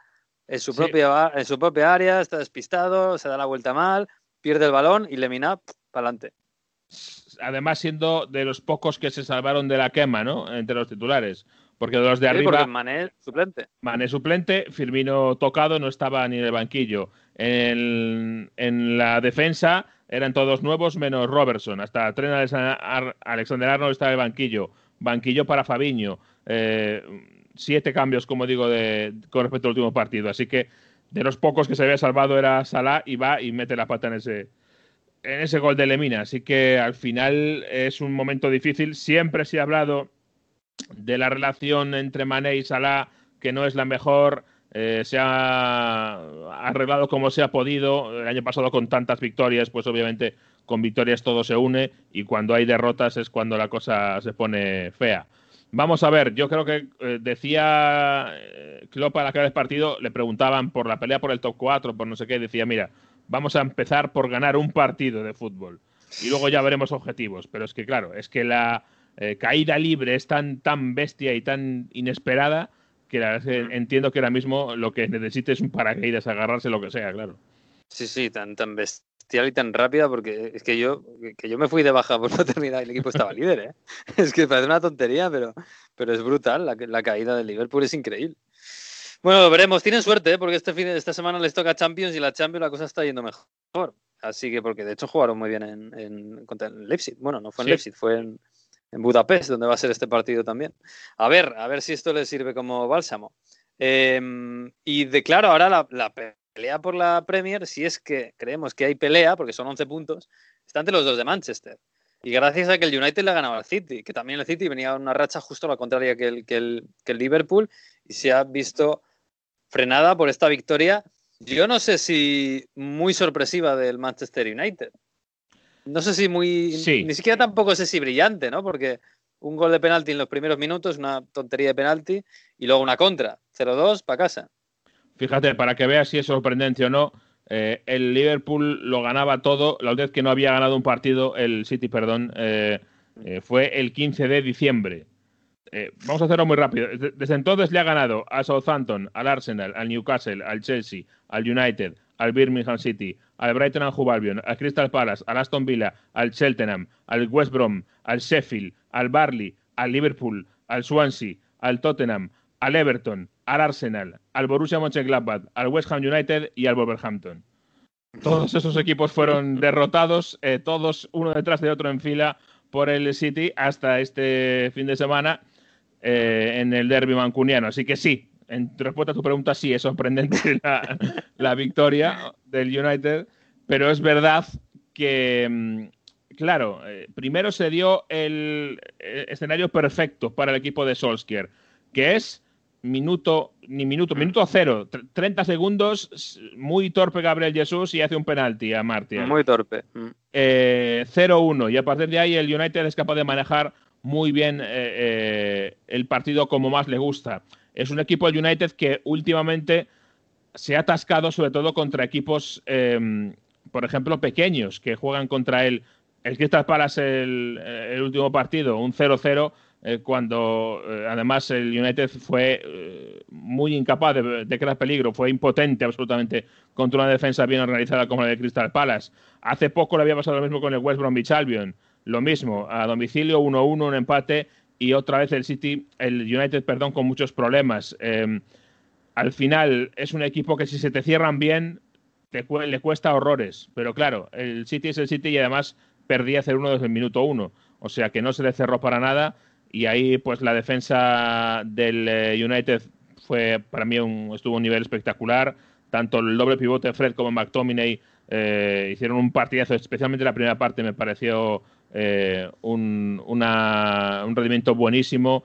En su, sí. propia, en su propia área, está despistado, se da la vuelta mal, pierde el balón y Lemina para adelante además siendo de los pocos que se salvaron de la quema, ¿no? Entre los titulares. Porque de los de sí, arriba. Mané suplente. Mané suplente, Firmino tocado, no estaba ni en el banquillo. En, en la defensa eran todos nuevos menos Robertson. Hasta Tren Alexander Arnold estaba en el banquillo. Banquillo para Fabiño. Eh, siete cambios, como digo, de, con respecto al último partido. Así que de los pocos que se había salvado era Salah y va y mete la pata en ese, en ese gol de Lemina. Así que al final es un momento difícil. Siempre se ha hablado de la relación entre Mané y Salah, que no es la mejor. Eh, se ha arreglado como se ha podido. El año pasado con tantas victorias, pues obviamente con victorias todo se une y cuando hay derrotas es cuando la cosa se pone fea. Vamos a ver, yo creo que eh, decía eh, Klopp al acabar el partido, le preguntaban por la pelea por el top 4, por no sé qué, decía, mira, vamos a empezar por ganar un partido de fútbol y luego ya veremos objetivos. Pero es que, claro, es que la eh, caída libre es tan, tan bestia y tan inesperada que la, eh, entiendo que ahora mismo lo que necesite es un paracaídas, agarrarse lo que sea, claro. Sí, sí, tan, tan bestial y tan rápida porque es que yo, que yo me fui de baja por [laughs] no terminar y el equipo estaba líder, ¿eh? [laughs] Es que parece una tontería, pero, pero es brutal. La, la caída del Liverpool es increíble. Bueno, veremos. Tienen suerte, ¿eh? porque este fin esta semana les toca Champions y la Champions la cosa está yendo mejor. Así que, porque de hecho jugaron muy bien en, en contra el Leipzig. Bueno, no fue en sí. Leipzig, fue en, en, Budapest, donde va a ser este partido también. A ver, a ver si esto les sirve como bálsamo. Eh, y de claro, ahora la, la, pelea por la Premier, si es que creemos que hay pelea, porque son 11 puntos, está entre los dos de Manchester. Y gracias a que el United le ha ganado al City, que también el City venía a una racha justo a la contraria que el, que el, que el Liverpool, y se ha visto frenada por esta victoria, yo no sé si muy sorpresiva del Manchester United. No sé si muy. Sí. Ni siquiera tampoco sé si brillante, ¿no? Porque un gol de penalti en los primeros minutos, una tontería de penalti, y luego una contra. 0-2 para casa. Fíjate, para que veas si es sorprendente o no, eh, el Liverpool lo ganaba todo. La vez que no había ganado un partido, el City, perdón, eh, eh, fue el 15 de diciembre. Vamos a hacerlo muy rápido. Desde entonces le ha ganado a Southampton, al Arsenal, al Newcastle, al Chelsea, al United, al Birmingham City, al Brighton and Hove Albion, al Crystal Palace, al Aston Villa, al Cheltenham, al West Brom, al Sheffield, al Barley, al Liverpool, al Swansea, al Tottenham, al Everton, al Arsenal, al Borussia Mönchengladbach, al West Ham United y al Wolverhampton. Todos esos equipos fueron [laughs] derrotados, eh, todos uno detrás de otro en fila por el City hasta este fin de semana eh, en el derby mancuniano. Así que sí, en respuesta a tu pregunta, sí, es sorprendente [laughs] la, la victoria del United, pero es verdad que, mm, claro, eh, primero se dio el, el, escenario perfecto para el equipo de Solskjaer, que es minuto, ni minuto, minuto cero, 30 segundos, muy torpe Gabriel Jesús y hace un penalti a Martial. Muy torpe. Eh, 0-1 y a partir de ahí el United es capaz de manejar muy bien el partido como más le gusta. Es un equipo del United que últimamente se ha atascado sobre todo contra equipos, em, por ejemplo, pequeños, que juegan contra él. El Crystal Palace el, el último partido, un 0-0, eh, cuando eh, además el United fue eh, muy incapaz de, crear peligro, fue impotente absolutamente contra una defensa bien organizada como la de Crystal Palace. Hace poco le había pasado lo mismo con el West Bromwich Albion, lo mismo, a domicilio 1-1, un empate y otra vez el City, el United, perdón, con muchos problemas. Em, al final es un equipo que si se te cierran bien le cuesta horrores, pero claro, el City es el City y además perdía 0-1 desde el minuto 1, o sea que no se le cerró para nada y ahí pues la defensa del eh, United fue para mí un, estuvo a un nivel espectacular, tanto el doble pivote Fred como McTominay eh, hicieron un partidazo, especialmente la primera parte me pareció eh, un, un rendimiento buenísimo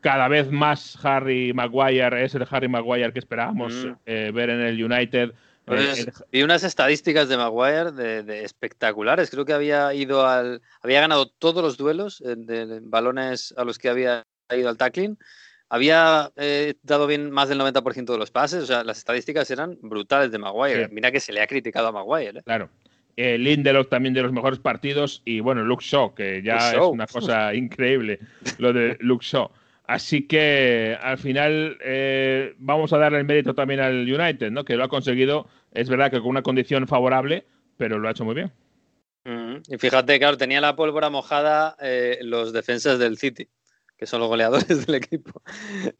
cada vez más Harry Maguire es el Harry Maguire que esperábamos mm. eh, ver en el United. Pues, eh, vi unas estadísticas de Maguire de, espectaculares. Creo que había ido al, había ganado todos los duelos de, balones a los que había ido al tackling. Había eh, dado bien más del 90% de los pases. O sea, las estadísticas eran brutales de Maguire. Mira que se le ha criticado a Maguire. Claro. Lindelof también de los mejores partidos y bueno, Luke Shaw, que ya es una cosa [laughs] increíble lo de [laughs] Luke Shaw. Así que al final eh, vamos a darle el mérito también al United, ¿no? Que lo ha conseguido, es verdad que con una condición favorable, pero lo ha hecho muy bien. Y fíjate, claro, tenía la pólvora mojada eh, los defensas del City, que son los goleadores [laughs] del equipo.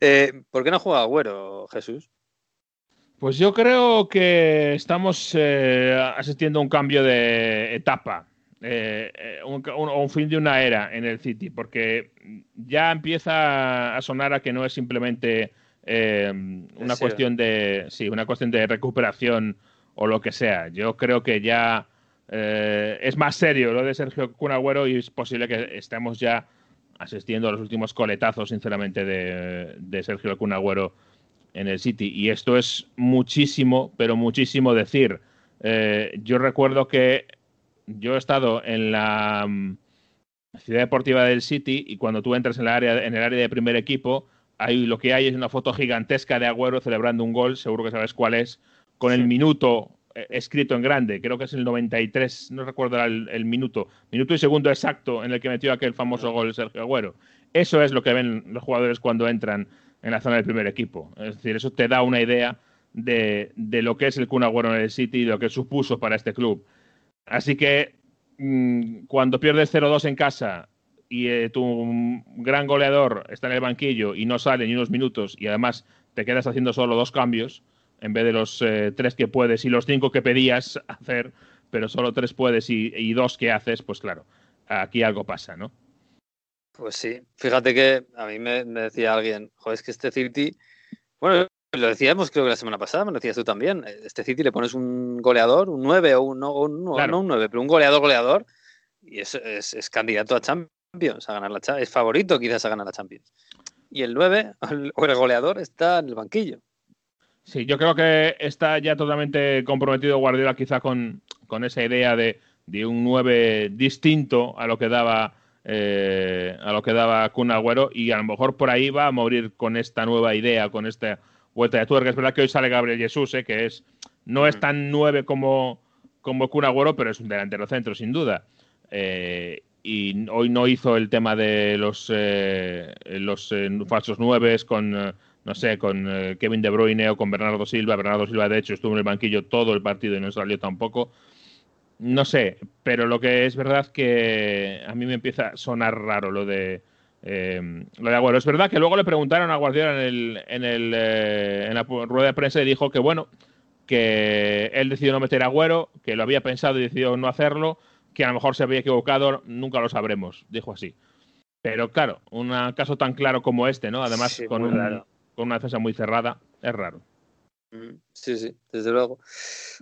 Eh, ¿Por qué no juega Agüero, Jesús? Pues yo creo que estamos asistiendo a un cambio de etapa. Eh, eh, un, un, fin de una era en el City, porque ya empieza a sonar a que no es simplemente eh, una cuestión de sí, una cuestión de recuperación o lo que sea. Yo creo que ya es más serio lo de Sergio Cunagüero y es posible que estemos ya asistiendo a los últimos coletazos, sinceramente, de, de Sergio Cunagüero en el City. Y esto es muchísimo, pero muchísimo decir. yo recuerdo que yo he estado en la mm, ciudad deportiva del City y cuando tú entras en, el área, en el área de primer equipo, ahí lo que hay es una foto gigantesca de Agüero celebrando un gol, seguro que sabes cuál es, con el minuto eh, escrito en grande, creo que es el 93, no recuerdo el, el, minuto, minuto y segundo exacto en el que metió aquel famoso gol Sergio Agüero. Eso es lo que ven los jugadores cuando entran en la zona del primer equipo. Es decir, eso te da una idea de, de lo que es el Kun Agüero en el City y lo que supuso para este club. Así que mm, cuando pierdes 0-2 en casa y eh, tu gran goleador está en el banquillo y no sale ni unos minutos y además te quedas haciendo solo dos cambios en vez de los eh, tres que puedes y los cinco que pedías [laughs] hacer, pero solo tres puedes y, dos que haces, pues claro, aquí algo pasa, ¿no? Pues sí, fíjate que a mí me, me decía alguien, joder, es que este City, bueno, lo decíamos creo que la semana pasada, me lo decías tú también. Este City le pones un goleador, un 9 o un, no, un 9, pero un goleador goleador y es, es, candidato a Champions, a ganar la es favorito quizás a ganar la Champions. Y el 9 o el goleador está en el banquillo. Sí, yo creo que está ya totalmente comprometido Guardiola quizá con, con esa idea de, de, un 9 distinto a lo que daba eh, a lo que daba Kun Agüero y a lo mejor por ahí va a morir con esta nueva idea, con esta vuelta de tuerca. Es verdad que hoy sale Gabriel Jesús, eh, que es no es tan nueve como, como Kun Agüero, pero es un delantero centro, sin duda. Eh, y hoy no hizo el tema de los, eh, los falsos nueves con, no sé, con Kevin De Bruyne o con Bernardo Silva. Bernardo Silva, de hecho, estuvo en el banquillo todo el partido y no salió tampoco. No sé, pero lo que es verdad que a mí me empieza a sonar raro lo de eh, lo de Agüero. Es verdad que luego le preguntaron a Guardiola en, el, en, el, eh, la rueda de prensa y dijo que, bueno, que él decidió no meter a Agüero, que lo había pensado y decidió no hacerlo, que a lo mejor se había equivocado, nunca lo sabremos, dijo así. Pero claro, un caso tan claro como este, ¿no? Además, con, con una defensa muy cerrada, es raro. Sí, sí, desde luego.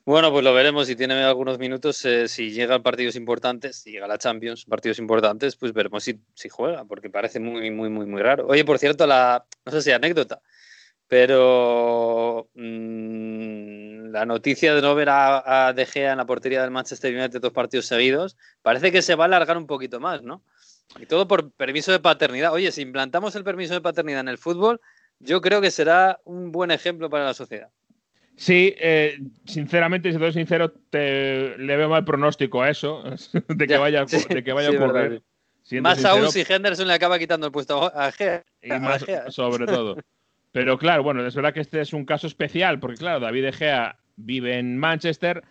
Bueno, pues lo veremos si tiene algunos minutos. Eh, si llega a partidos importantes, si llega a la Champions, partidos importantes, pues veremos si, si, juega, porque parece muy, muy, muy, muy raro. Oye, por cierto, la, no sé si anécdota, pero mmm, la noticia de no ver a, a, De Gea en la portería del Manchester United dos partidos seguidos, parece que se va a alargar un poquito más, ¿no? Y todo por permiso de paternidad. Oye, si implantamos el permiso de paternidad en el fútbol, yo creo que será un buen ejemplo para la sociedad. Sí, eh, sinceramente, si soy sincero, te, le veo mal pronóstico a eso, [laughs] de que vaya, de que vaya a ocurrir. Más aún si Henderson le acaba quitando el puesto a Gea. Y más, sobre todo. Pero claro, bueno, es verdad que este es un caso especial, porque claro, David Gea vive en Manchester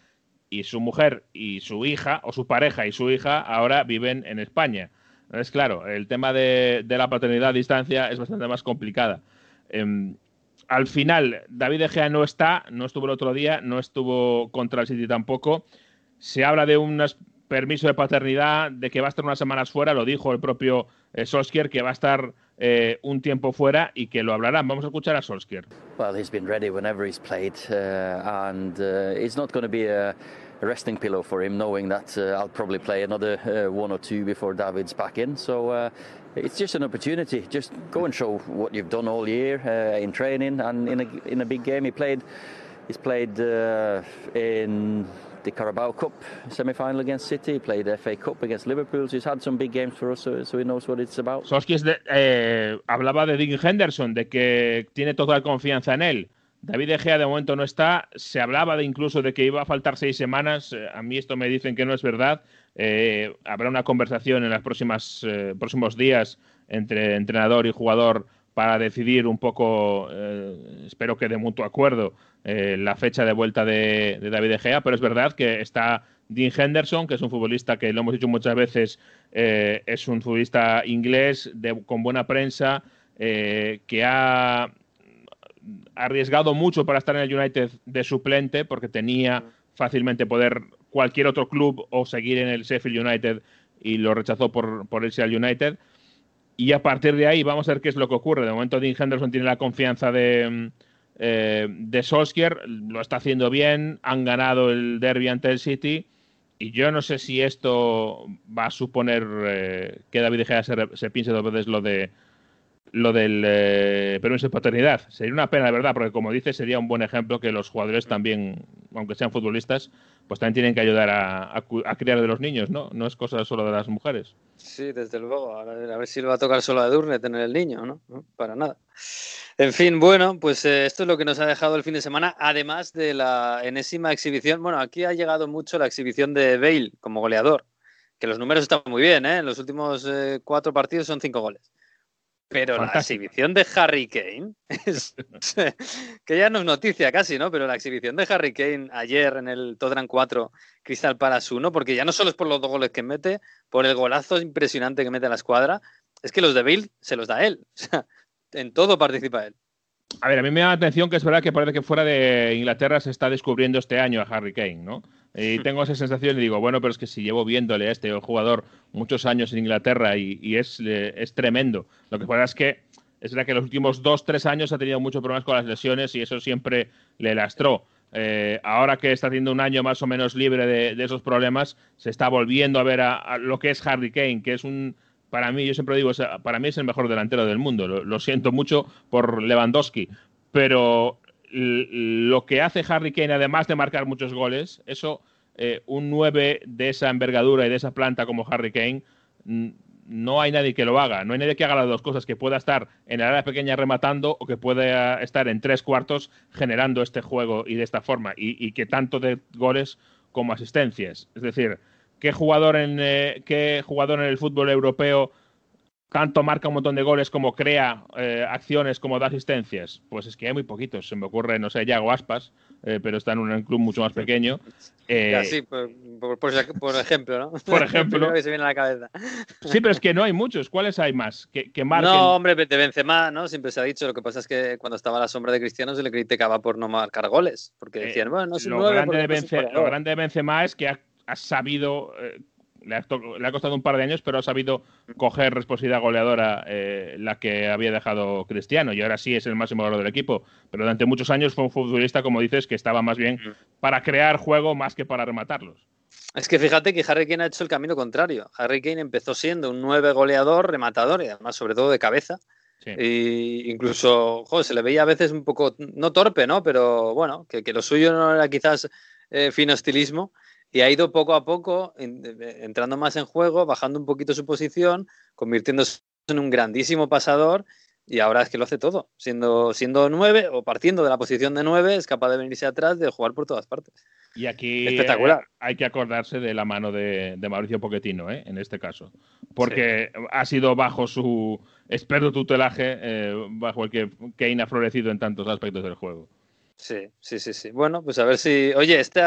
y su mujer y su hija, o su pareja y su hija, ahora viven en España. Entonces, claro, el tema de, la paternidad a distancia es bastante más complicada. Em, al final, David De Gea no está, no estuvo el otro día, no estuvo contra el City tampoco. Se habla de un permiso de paternidad, de que va a estar unas semanas fuera, lo dijo el propio eh, que va a estar eh, un tiempo fuera y que lo hablarán. Vamos a escuchar a Solskjaer. Well, he's been ready whenever he's played, uh, and uh, it's not going to be a, resting pillow for him, knowing that uh, I'll probably play another uh, one or two before David's back in. So uh, it's just an opportunity. Just go and show what you've done all year uh, in training and in a in a big game. He played. He's played in the Carabao Cup semi-final against City. He played the FA Cup against Liverpool. So he's had some big games for us, so, so he knows what it's about. Soski eh, hablaba de Dean Henderson, de que tiene toda la confianza en él. David De Gea de momento no está. Se hablaba de incluso de que iba a faltar seis semanas. Eh, a mí esto me dicen que no es verdad. Eh, habrá una conversación en los eh, próximos días entre entrenador y jugador para decidir un poco, espero que de mutuo acuerdo, la fecha de vuelta de, David De Gea. Pero es verdad que está Dean Henderson, que es un futbolista que lo hemos dicho muchas veces, es un futbolista inglés con buena prensa, que ha arriesgado mucho para estar en el United de suplente porque tenía fácilmente poder cualquier otro club o seguir en el Sheffield United y lo rechazó por, por irse al United. Y a partir de ahí vamos a ver qué es lo que ocurre. De momento Dean Henderson tiene la confianza de, eh, de Solskjaer, lo está haciendo bien, han ganado el derby ante el City y yo no sé si esto va a suponer eh, que David Gea se, se piense dos veces lo de lo del eh, permiso de paternidad. Sería una pena, de verdad, porque como dice, sería un buen ejemplo que los jugadores también, aunque sean futbolistas, pues también tienen que ayudar a, criar de los niños, ¿no? No es cosa solo de las mujeres. Sí, desde luego. a ver si le va a tocar solo a Durne tener el niño, ¿no? Para nada. En fin, bueno, pues eh, esto es lo que nos ha dejado el fin de semana, además de la enésima exhibición. Bueno, aquí ha llegado mucho la exhibición de Bale como goleador, que los números están muy bien, ¿eh? En los últimos eh, cuatro partidos son cinco goles. Pero la exhibición de Harry Kane, [laughs] que ya no es noticia casi, ¿no? Pero la exhibición de Harry Kane ayer en el Tottenham 4, Crystal Palace 1, porque ya no solo es por los dos goles que mete, por el golazo impresionante que mete a la escuadra, es que los de Bale se los da él. [laughs] O sea, en todo participa él. A ver, a mí me da la atención que es verdad que parece que fuera de Inglaterra se está descubriendo este año a Harry Kane, ¿no? Y tengo esa sensación y digo, bueno, pero es que si llevo viéndole a este jugador muchos años en Inglaterra y, es, es, tremendo. Lo que pasa es que es verdad que en los últimos dos, tres años ha tenido muchos problemas con las lesiones y eso siempre le lastró. Eh, ahora que está haciendo un año más o menos libre de, esos problemas, se está volviendo a ver a, lo que es Harry Kane, que es un, para mí, yo siempre digo, para mí es el mejor delantero del mundo. Lo, siento mucho por Lewandowski, pero lo que hace Harry Kane, además de marcar muchos goles, eso, eh, un 9 de esa envergadura y de esa planta como Harry Kane, no hay nadie que lo haga. No hay nadie que haga las dos cosas, que pueda estar en el área pequeña rematando o que pueda estar en tres cuartos generando este juego y de esta forma, y, que tanto de goles como asistencias. Es decir, ¿qué jugador en, eh, qué jugador en el fútbol europeo tanto marca un montón de goles como crea eh, acciones como da asistencias? Pues es que hay muy poquitos. Se me ocurre, no sé, Yago Aspas, eh, pero está en un club mucho más pequeño. [laughs] Eh, sí, por, ejemplo, ¿no? [laughs] Por ejemplo. [laughs] que se viene a la cabeza. Sí, pero es que no hay muchos. ¿Cuáles hay más? Que, que marquen... No, hombre, de Benzema, ¿no? Siempre se ha dicho. Lo que pasa es que cuando estaba a la sombra de Cristiano se le criticaba por no marcar goles. Porque decían, bueno, no un lo, grande de Benzema, lo grande de Benzema es que ha, ha sabido le ha, costado un par de años, pero ha sabido coger responsabilidad goleadora eh, la que había dejado Cristiano y ahora sí es el máximo goleador del equipo. Pero durante muchos años fue un futbolista, como dices, que estaba más bien para crear juego más que para rematarlos. Es que fíjate que Harry Kane ha hecho el camino contrario. Harry Kane empezó siendo un nueve goleador, rematador y además sobre todo de cabeza. Y incluso, joder, se le veía a veces un poco, no torpe, ¿no? Pero bueno, que, lo suyo no era quizás eh, fino estilismo y ha ido poco a poco entrando más en juego, bajando un poquito su posición, convirtiéndose en un grandísimo pasador y ahora es que lo hace todo. Siendo, siendo nueve o partiendo de la posición de nueve, es capaz de venirse atrás, de jugar por todas partes. Y aquí Espectacular. hay que acordarse de la mano de, Mauricio Pochettino, ¿eh? en este caso. Porque ha sido bajo su experto tutelaje, eh, bajo el que Kane ha florecido en tantos aspectos del juego. Sí, sí, sí, sí. Bueno, pues a ver si. Oye, este,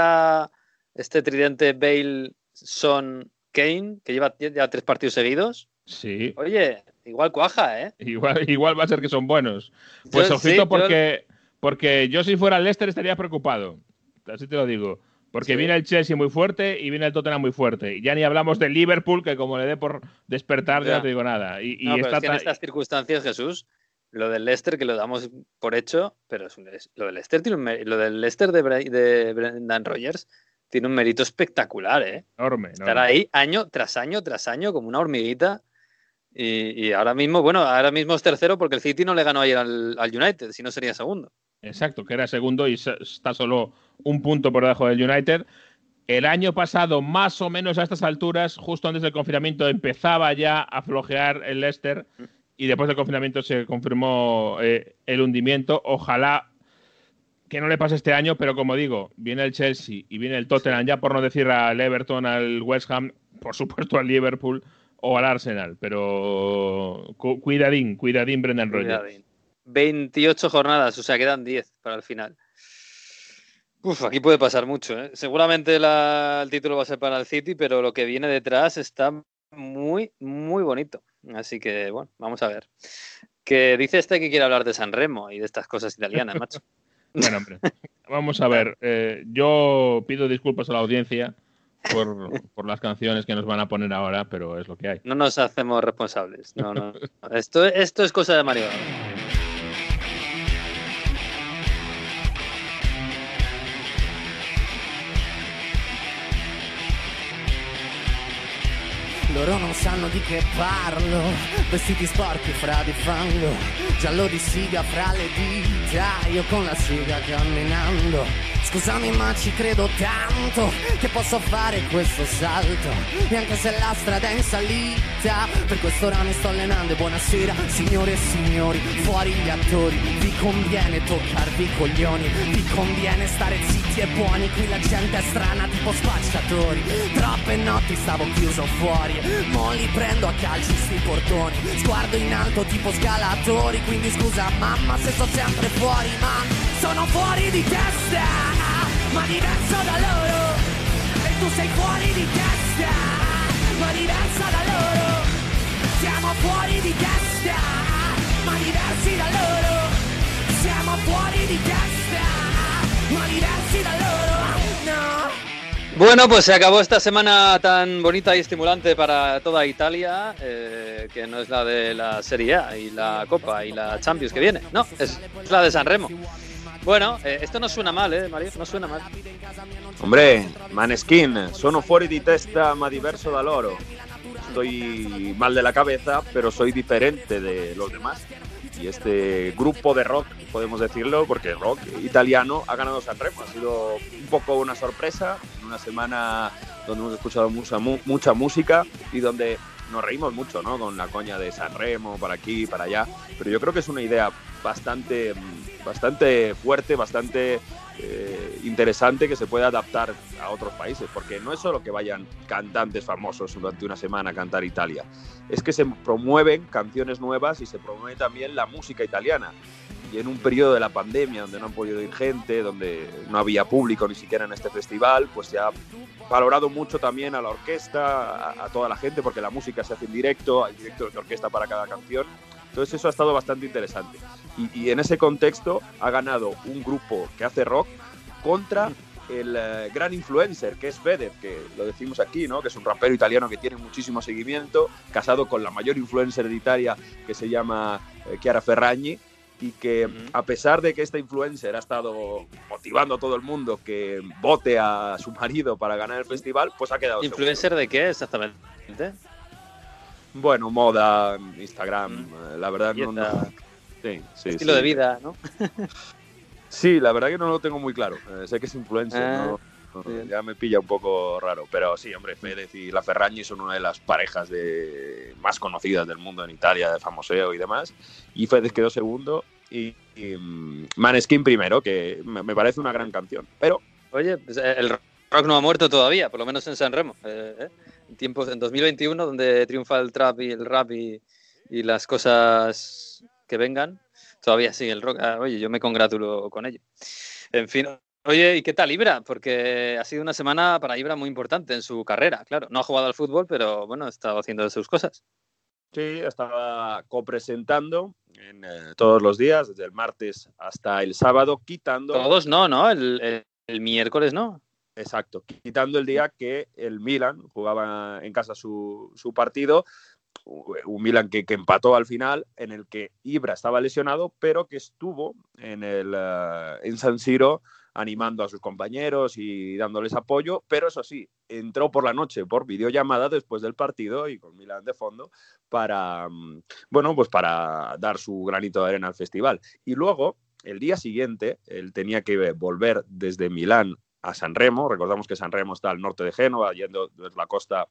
este tridente Bale Son Kane, que lleva ya tres partidos seguidos. Sí. Oye, igual cuaja, ¿eh? Igual, igual va a ser que son buenos. Pues ojito, porque, porque yo si fuera el Leicester estaría preocupado. Así te lo digo. Porque viene el Chelsea muy fuerte y viene el Tottenham muy fuerte. Y ya ni hablamos del Liverpool, que como le dé por despertar, ya, no te digo nada. Y, en estas circunstancias, Jesús, lo del Leicester, que lo damos por hecho, pero es lo del Leicester lo del Leicester de, de Brendan Rogers tiene un mérito espectacular, ¿eh? Enorme. Estar ahí año tras año tras año como una hormiguita. Y, ahora mismo, bueno, ahora mismo es tercero porque el City no le ganó ayer al, al United, si no sería segundo. Exacto, que era segundo y está solo un punto por debajo del United. El año pasado, más o menos a estas alturas, justo antes del confinamiento, empezaba ya a flojear el Leicester y después del confinamiento se confirmó eh, el hundimiento. Ojalá que no le pase este año, pero como digo, viene el Chelsea y viene el Tottenham, ya por no decir al Everton, al West Ham, por supuesto al Liverpool o al Arsenal, pero cuidadín, cuidadín Brendan Rodgers. 28 jornadas, o sea, quedan 10 para el final. Uf, aquí puede pasar mucho. ¿eh? Seguramente el título va a ser para el City, pero lo que viene detrás está muy, muy bonito. Así que, bueno, vamos a ver. Que dice este que quiere hablar de San Remo y de estas cosas italianas, [laughs] macho. Bueno, hombre, vamos a ver. Eh, yo pido disculpas a la audiencia por, por, las canciones que nos van a poner ahora, pero es lo que hay. No nos hacemos responsables. No, no. [laughs] esto, esto es cosa de Mario. Loro non sanno di che parlo. Vestiti sporchi fra di fango. Giallo di siga fra le dita. Io con la siga camminando Scusami ma ci credo tanto che posso fare questo salto. E anche se la strada è in salita Per quest'ora mi sto allenando e buonasera signore e signori Fuori gli attori. Vi conviene toccarvi i coglioni Vi conviene stare zitti e buoni. Qui la gente è strana tipo spacciatori. Troppe notti stavo chiuso fuori Mo li prendo a calci sti portoni. Sguardo in alto tipo scalatori. Quindi scusa mamma se sto sempre fuori Ma sono fuori di testa ma diverso da loro e tu sei fuori di testa, ma diversa da loro. Siamo fuori di testa, ma diversi da loro. Siamo fuori di testa, ma diversi da loro. No. Bueno, pues se acabó esta semana tan bonita y estimulante para toda Italia, eh, que no es la de la Serie A y la Copa y la Champions que viene, no, es la de San Remo. Bueno, eh, esto no suena mal, ¿eh, Mario? No suena mal. Hombre, Maneskin, sono fuori di testa ma diverso da loro. Estoy mal de la cabeza, pero soy diferente de los demás. Y este grupo de rock, podemos decirlo, porque rock italiano ha ganado Sanremo. Ha sido un poco una sorpresa, en una semana donde hemos escuchado mucha, mucha música y donde nos reímos mucho, ¿no? Con la coña de Sanremo, para aquí, para allá. Pero yo creo que es una idea bastante bastante fuerte, bastante eh, interesante que se puede adaptar a otros países, porque no es solo que vayan cantantes famosos durante una semana a cantar Italia, es que se promueven canciones nuevas y se promueve también la música italiana. Y en un periodo de la pandemia, donde no han podido ir gente, donde no había público ni siquiera en este festival, pues se ha valorado mucho también a la orquesta, a, a toda la gente, porque la música se hace en directo, hay directos de orquesta para cada canción entonces eso ha estado bastante interesante. Y, en ese contexto ha ganado un grupo que hace rock contra el eh, gran influencer que es Feder, que lo decimos aquí, ¿no? que es un rapero italiano que tiene muchísimo seguimiento, casado con la mayor influencer de Italia que se llama eh, Chiara Ferragni, y que a pesar de que esta influencer ha estado motivando a todo el mundo que vote a su marido para ganar el festival, pues ha quedado. ¿Influencer de qué exactamente? Bueno, moda, Instagram, eh, la verdad no, Sí, sí, Estilo de vida, ¿no? [laughs] sí, la verdad que no lo tengo muy claro. Eh, sé que es influencer, ah. Ya me pilla un poco raro. Pero sí, hombre, Fedez y la Ferragni son una de las parejas de, más conocidas del mundo en Italia, de famoseo y demás. Y Fedez quedó segundo y, y mm, Maneskin primero, que me, me parece una gran canción. Pero Oye, pues, eh, el rock no ha muerto todavía, por lo menos en San Remo. Eh, eh. En tiempos en 2021, donde triunfa el trap y el rap y, y las cosas que vengan, todavía sigue el rock. Ah, oye, yo me congratulo con ello. En fin, oye, ¿y qué tal Ibra? Porque ha sido una semana para Ibra muy importante en su carrera, claro. No ha jugado al fútbol, pero bueno, ha estado haciendo sus cosas. Sí, estaba copresentando en, eh, todos los días, desde el martes hasta el sábado, quitando. Todos no, ¿no? El, el- el miércoles no. Exacto, quitando el día que el Milan jugaba en casa su, su partido, un Milan que, que empató al final, en el que Ibra estaba lesionado, pero que estuvo en, el, eh, en San Siro animando a sus compañeros y dándoles apoyo, pero eso sí, entró por la noche por videollamada después del partido y con Milan de fondo para, mm, bueno, pues para dar su granito de arena al festival. Y luego, el día siguiente, él tenía que volver desde Milán a San Remo. Recordamos que San Remo está al norte de Génova, yendo desde la costa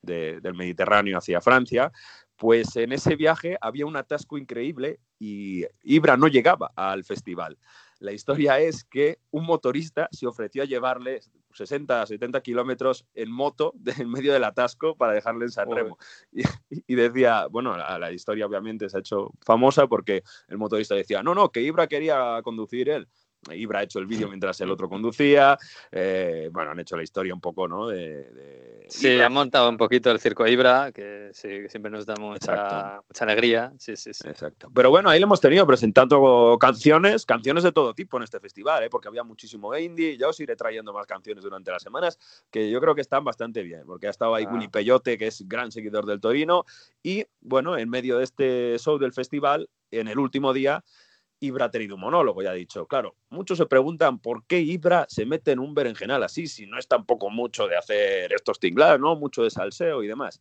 de- del Mediterráneo hacia Francia. Pues en ese viaje había un atasco increíble y Ibra no llegaba al festival. La historia es que un motorista se ofreció a llevarle 60, 70 kilómetros en moto de- en medio del atasco para dejarle en San Joder. Remo. [laughs] Y, y decía, bueno, la, la historia obviamente se ha hecho famosa porque el motorista decía, no, no, que Ibra quería conducir él. Ibra ha hecho el vídeo mientras el otro conducía. eh, bueno, han hecho la historia un poco, ¿no? De, de Sí, Ibra. ha montado un poquito el circo Ibra, que sí, que siempre nos da mucha, mucha alegría. Sí, sí, sí. Exacto. Pero bueno, ahí lo hemos tenido presentando canciones, canciones de todo tipo en este festival, ¿eh? porque había muchísimo indie. Ya os iré trayendo más canciones durante las semanas, que yo creo que están bastante bien, porque ha estado ahí Ah. Willy Peyote, que es gran seguidor del Torino. Y bueno, en medio de este show del festival, en el último día, Ibra ha tenido un monólogo, ya ha dicho. Claro, muchos se preguntan por qué Ibra se mete en un berenjenal así, si no es tampoco mucho de hacer estos tinglados, ¿no? Mucho de salseo y demás.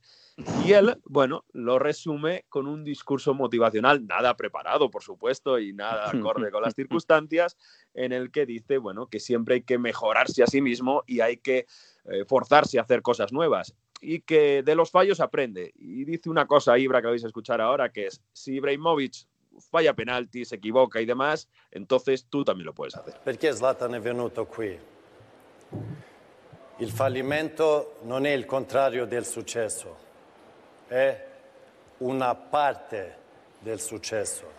Y él, [laughs] bueno, lo resume con un discurso motivacional, nada preparado, por supuesto, y nada acorde con las [laughs] circunstancias, en el que dice, bueno, que siempre hay que mejorarse a sí mismo y hay que eh, forzarse a hacer cosas nuevas. Y que de los fallos aprende. Y dice una cosa, Ibra, que vais a escuchar ahora, que es, si Ibrahimovic falla penalti, se equivoca y demás, entonces tú también lo puedes hacer. Perché Zlatan è venuto qui? Il fallimento non è il contrario del successo, è una parte del successo.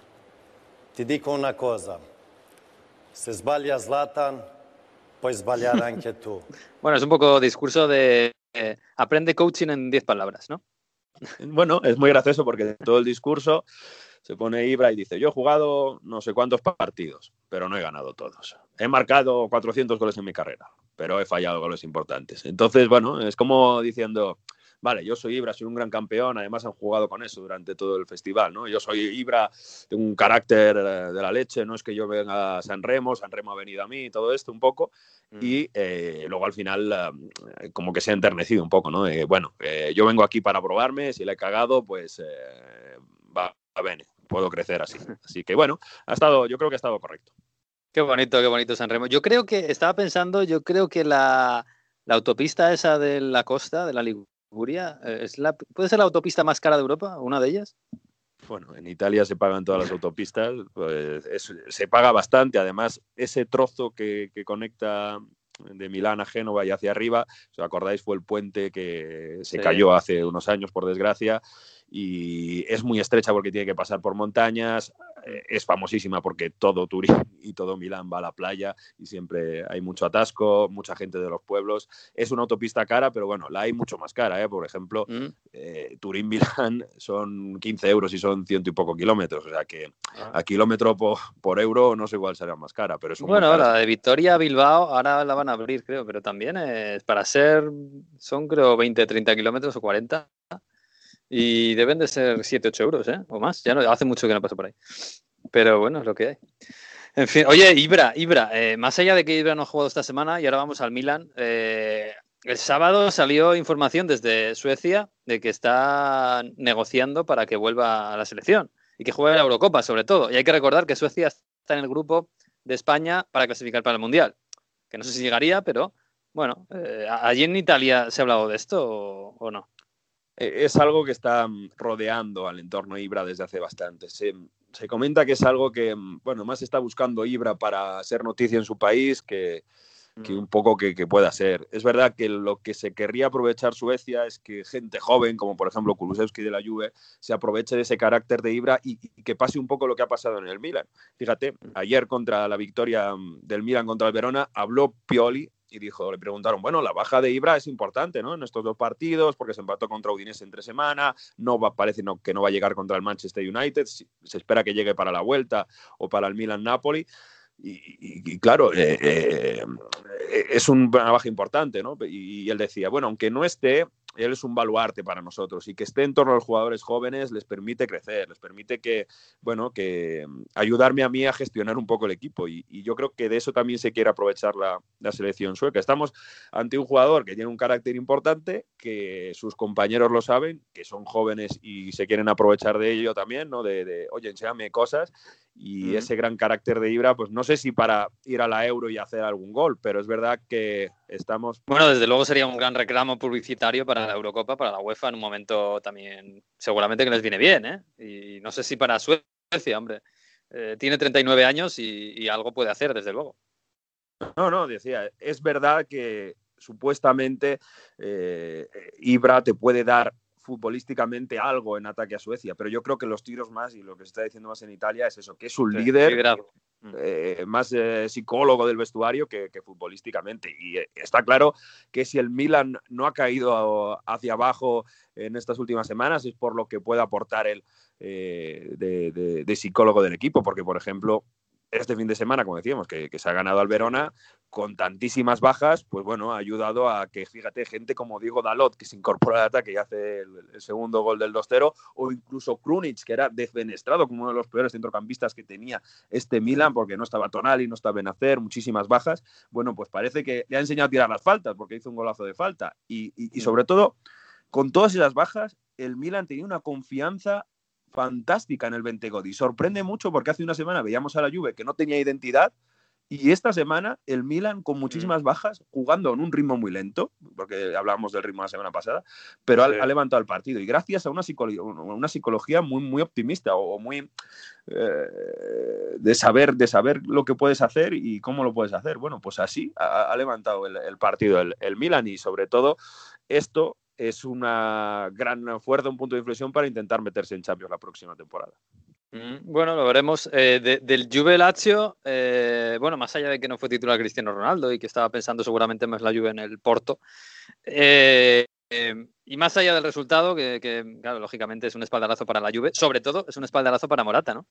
Ti dico una cosa, se sbaglia Zlatan, puoi sbagliare [laughs] anche tu. Bueno, es un poco discurso de eh, aprende coaching en 10 palabras, ¿no? Bueno, es muy gracioso porque todo el discurso se pone Ibra y dice, yo he jugado no sé cuántos partidos, pero no he ganado todos. He marcado 400 goles en mi carrera, pero he fallado goles importantes. Entonces, bueno, es como diciendo, vale, yo soy Ibra, soy un gran campeón, además han jugado con eso durante todo el festival, ¿no? Yo soy Ibra, tengo un carácter eh, de la leche, no es que yo venga a San Remo, San Remo ha venido a mí, todo esto un poco, y eh, luego al final eh, como que se ha enternecido un poco, ¿no? De, bueno, eh, yo vengo aquí para probarme, si le he cagado, pues eh, va, va bene, puedo crecer así. [laughs] Así que bueno, ha estado, yo creo que ha estado correcto. Qué bonito, qué bonito San Remo. Yo creo que, estaba pensando, yo creo que la, la autopista esa de la costa, de la Liguria, eh, es la, ¿puede ser la autopista más cara de Europa? ¿Una de ellas? Bueno, en Italia se pagan todas las autopistas, pues es- se paga bastante. Además, ese trozo que, que conecta de Milán a Génova y hacia arriba, si os acordáis, fue el puente que se Sí. cayó hace unos años, por desgracia, y es muy estrecha porque tiene que pasar por montañas. eh, Es famosísima porque todo Turín [laughs] y todo Milán va a la playa y siempre hay mucho atasco, mucha gente de los pueblos. Es una autopista cara, pero bueno, la hay mucho más cara. ¿eh? Por ejemplo, Mm. eh, Turín-Milán [laughs] son 15 euros y son ciento y poco kilómetros. O sea que Ah. a kilómetro po- por, euro no sé cuál será más cara, pero es Bueno, la de Victoria a Bilbao ahora la van a abrir, creo, pero también es para ser, son creo 20, 30 kilómetros o 40 y deben de ser 7, 8 euros, ¿eh? O más, ya no, hace mucho que no paso por ahí. Pero bueno, es lo que hay. En fin, oye, Ibra, Ibra, eh, más allá de que Ibra no ha jugado esta semana y ahora vamos al Milan, eh, el sábado salió información desde Suecia de que está negociando para que vuelva a la selección y que juegue la Eurocopa, sobre todo. Y hay que recordar que Suecia está en el grupo de España para clasificar para el Mundial. Que no sé si llegaría, pero Bueno, eh, ¿allí en Italia se ha hablado de esto o, o no? Eh, es algo que está mm, rodeando al entorno Ibra desde hace bastante. Se, se comenta que es algo que, mm, bueno, más está buscando Ibra para ser noticia en su país que, que un poco que, que pueda ser. Es verdad que lo que se querría aprovechar Suecia es que gente joven, como por ejemplo Kulusevski de la Juve, se aproveche de ese carácter de Ibra y, y que pase un poco lo que ha pasado en el Milan. Fíjate, ayer contra la victoria mm, del Milan contra el Verona, habló Pioli y dijo, le preguntaron, bueno, la baja de Ibra es importante, ¿no? En estos dos partidos, porque se empató contra Udinese entre semana, no va, parece no, que no va a llegar contra el Manchester United, se espera que llegue para la vuelta o para el Milan-Napoli. Y, claro, eh, eh, eh, es un- una baja importante, ¿no? Y él decía, bueno, aunque no esté, él es un baluarte para nosotros y que esté en torno a los jugadores jóvenes les permite crecer, les permite que, bueno, que mm, ayudarme a mí a gestionar un poco el equipo y, yo creo que de eso también se quiere aprovechar la, la selección sueca. Estamos ante un jugador que tiene un carácter importante, que sus compañeros lo saben, que son jóvenes y se quieren aprovechar de ello también, ¿no? De, de oye, enséñame cosas y ese gran carácter de Ibra, pues no sé si para ir a la Euro y hacer algún gol, pero es verdad que estamos Bueno, desde luego sería un gran reclamo publicitario para la Eurocopa, para la UEFA, en un momento también seguramente que les viene bien, ¿eh? Y no sé si para Suecia, hombre. Eh, tiene 39 años y, y algo puede hacer, desde luego. No, no, decía, es verdad que supuestamente eh, Ibra te puede dar futbolísticamente algo en ataque a Suecia, pero yo creo que los tiros más y lo que se está diciendo más en Italia es eso, que es un Sí, líder, liderazgo. eh, más eh, psicólogo del vestuario que, que futbolísticamente. Y eh, está claro que si el Milan no ha caído hacia abajo en estas últimas semanas es por lo que puede aportar él de, de- de psicólogo del equipo, porque por ejemplo este fin de semana, como decíamos, que, que se ha ganado al Verona con tantísimas bajas, pues bueno, ha ayudado a que, fíjate, gente como Diego Dalot, que se incorpora al ataque y hace el, el segundo gol del 2-0, o incluso Krunic, que era defenestrado como uno de los peores centrocampistas que tenía este Milan, porque no estaba Tonali, no estaba Benacer, muchísimas bajas. Bueno, pues parece que le ha enseñado a tirar las faltas, porque hizo un golazo de falta. Y, y- y sobre todo, con todas esas bajas, el Milan tenía una confianza fantástica en el Bentegodi. Sorprende mucho porque hace una semana veíamos a la Juve que no tenía identidad y esta semana el Milan con muchísimas bajas, jugando en un ritmo muy lento, porque hablábamos del ritmo la semana pasada, pero ha, Sí. ha levantado el partido y gracias a una, psicolo- una psicología muy, muy optimista o, o muy eh, de, saber, de saber lo que puedes hacer y cómo lo puedes hacer. Bueno, pues así ha, ha levantado el, el partido el, el Milan y sobre todo esto es una gran fuerza, un punto de inflexión para intentar meterse en Champions la próxima temporada. Mm, Bueno, lo veremos. Eh, de- del Juve Lazio, eh, bueno, más allá de que no fue titular Cristiano Ronaldo y que estaba pensando seguramente más la Juve en el Porto, eh, eh, y más allá del resultado, que, que, claro, lógicamente es un espaldarazo para la Juve, sobre todo es un espaldarazo para Morata, ¿no?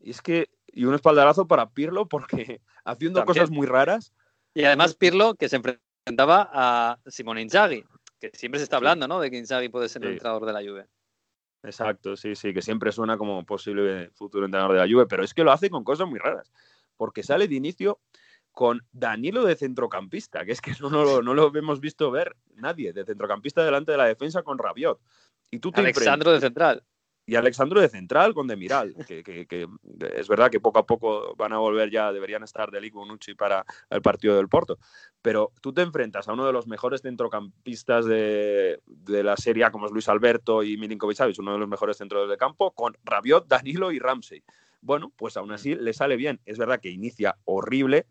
Y es que, y un espaldarazo para Pirlo porque [laughs] haciendo También. cosas muy raras, Y además Pirlo, que se enfrentaba a Simone Inzaghi, que siempre se está hablando, ¿no? De que Inzaghi puede ser el Sí. entrenador de la Juve. Exacto, sí, sí, que siempre suena como posible futuro entrenador de la Juve, pero es que lo hace con cosas muy raras, porque sale de inicio con Danilo de centrocampista, que es que no, no lo, no lo hemos visto ver nadie, de centrocampista delante de la defensa con Rabiot. Y tú te Alexandro de central. Y Alexandro de central con Demiral, que, que, es verdad que poco a poco van a volver ya, deberían estar de Bonucci para el partido del Porto, pero tú te enfrentas a uno de los mejores centrocampistas de, la Serie como es Luis Alberto y Milinkovic Savic, uno de los mejores centros de campo, con Rabiot, Danilo y Ramsey. Bueno, pues aún así le sale bien. Es verdad que inicia horrible,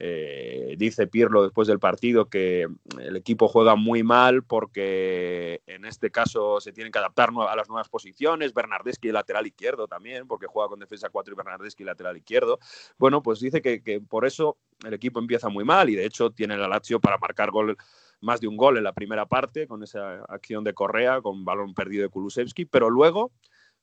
eh, dice Pirlo después del partido que el equipo juega muy mal porque en este caso se tienen que adaptar a las nuevas posiciones. Bernardeschi lateral izquierdo también, porque juega con defensa 4 y Bernardeschi lateral izquierdo. Bueno, pues dice que, que por eso el equipo empieza muy mal y de hecho tiene la Lazio para marcar gol más de un gol en la primera parte con esa acción de Correa, con balón perdido de Kulusevski, pero luego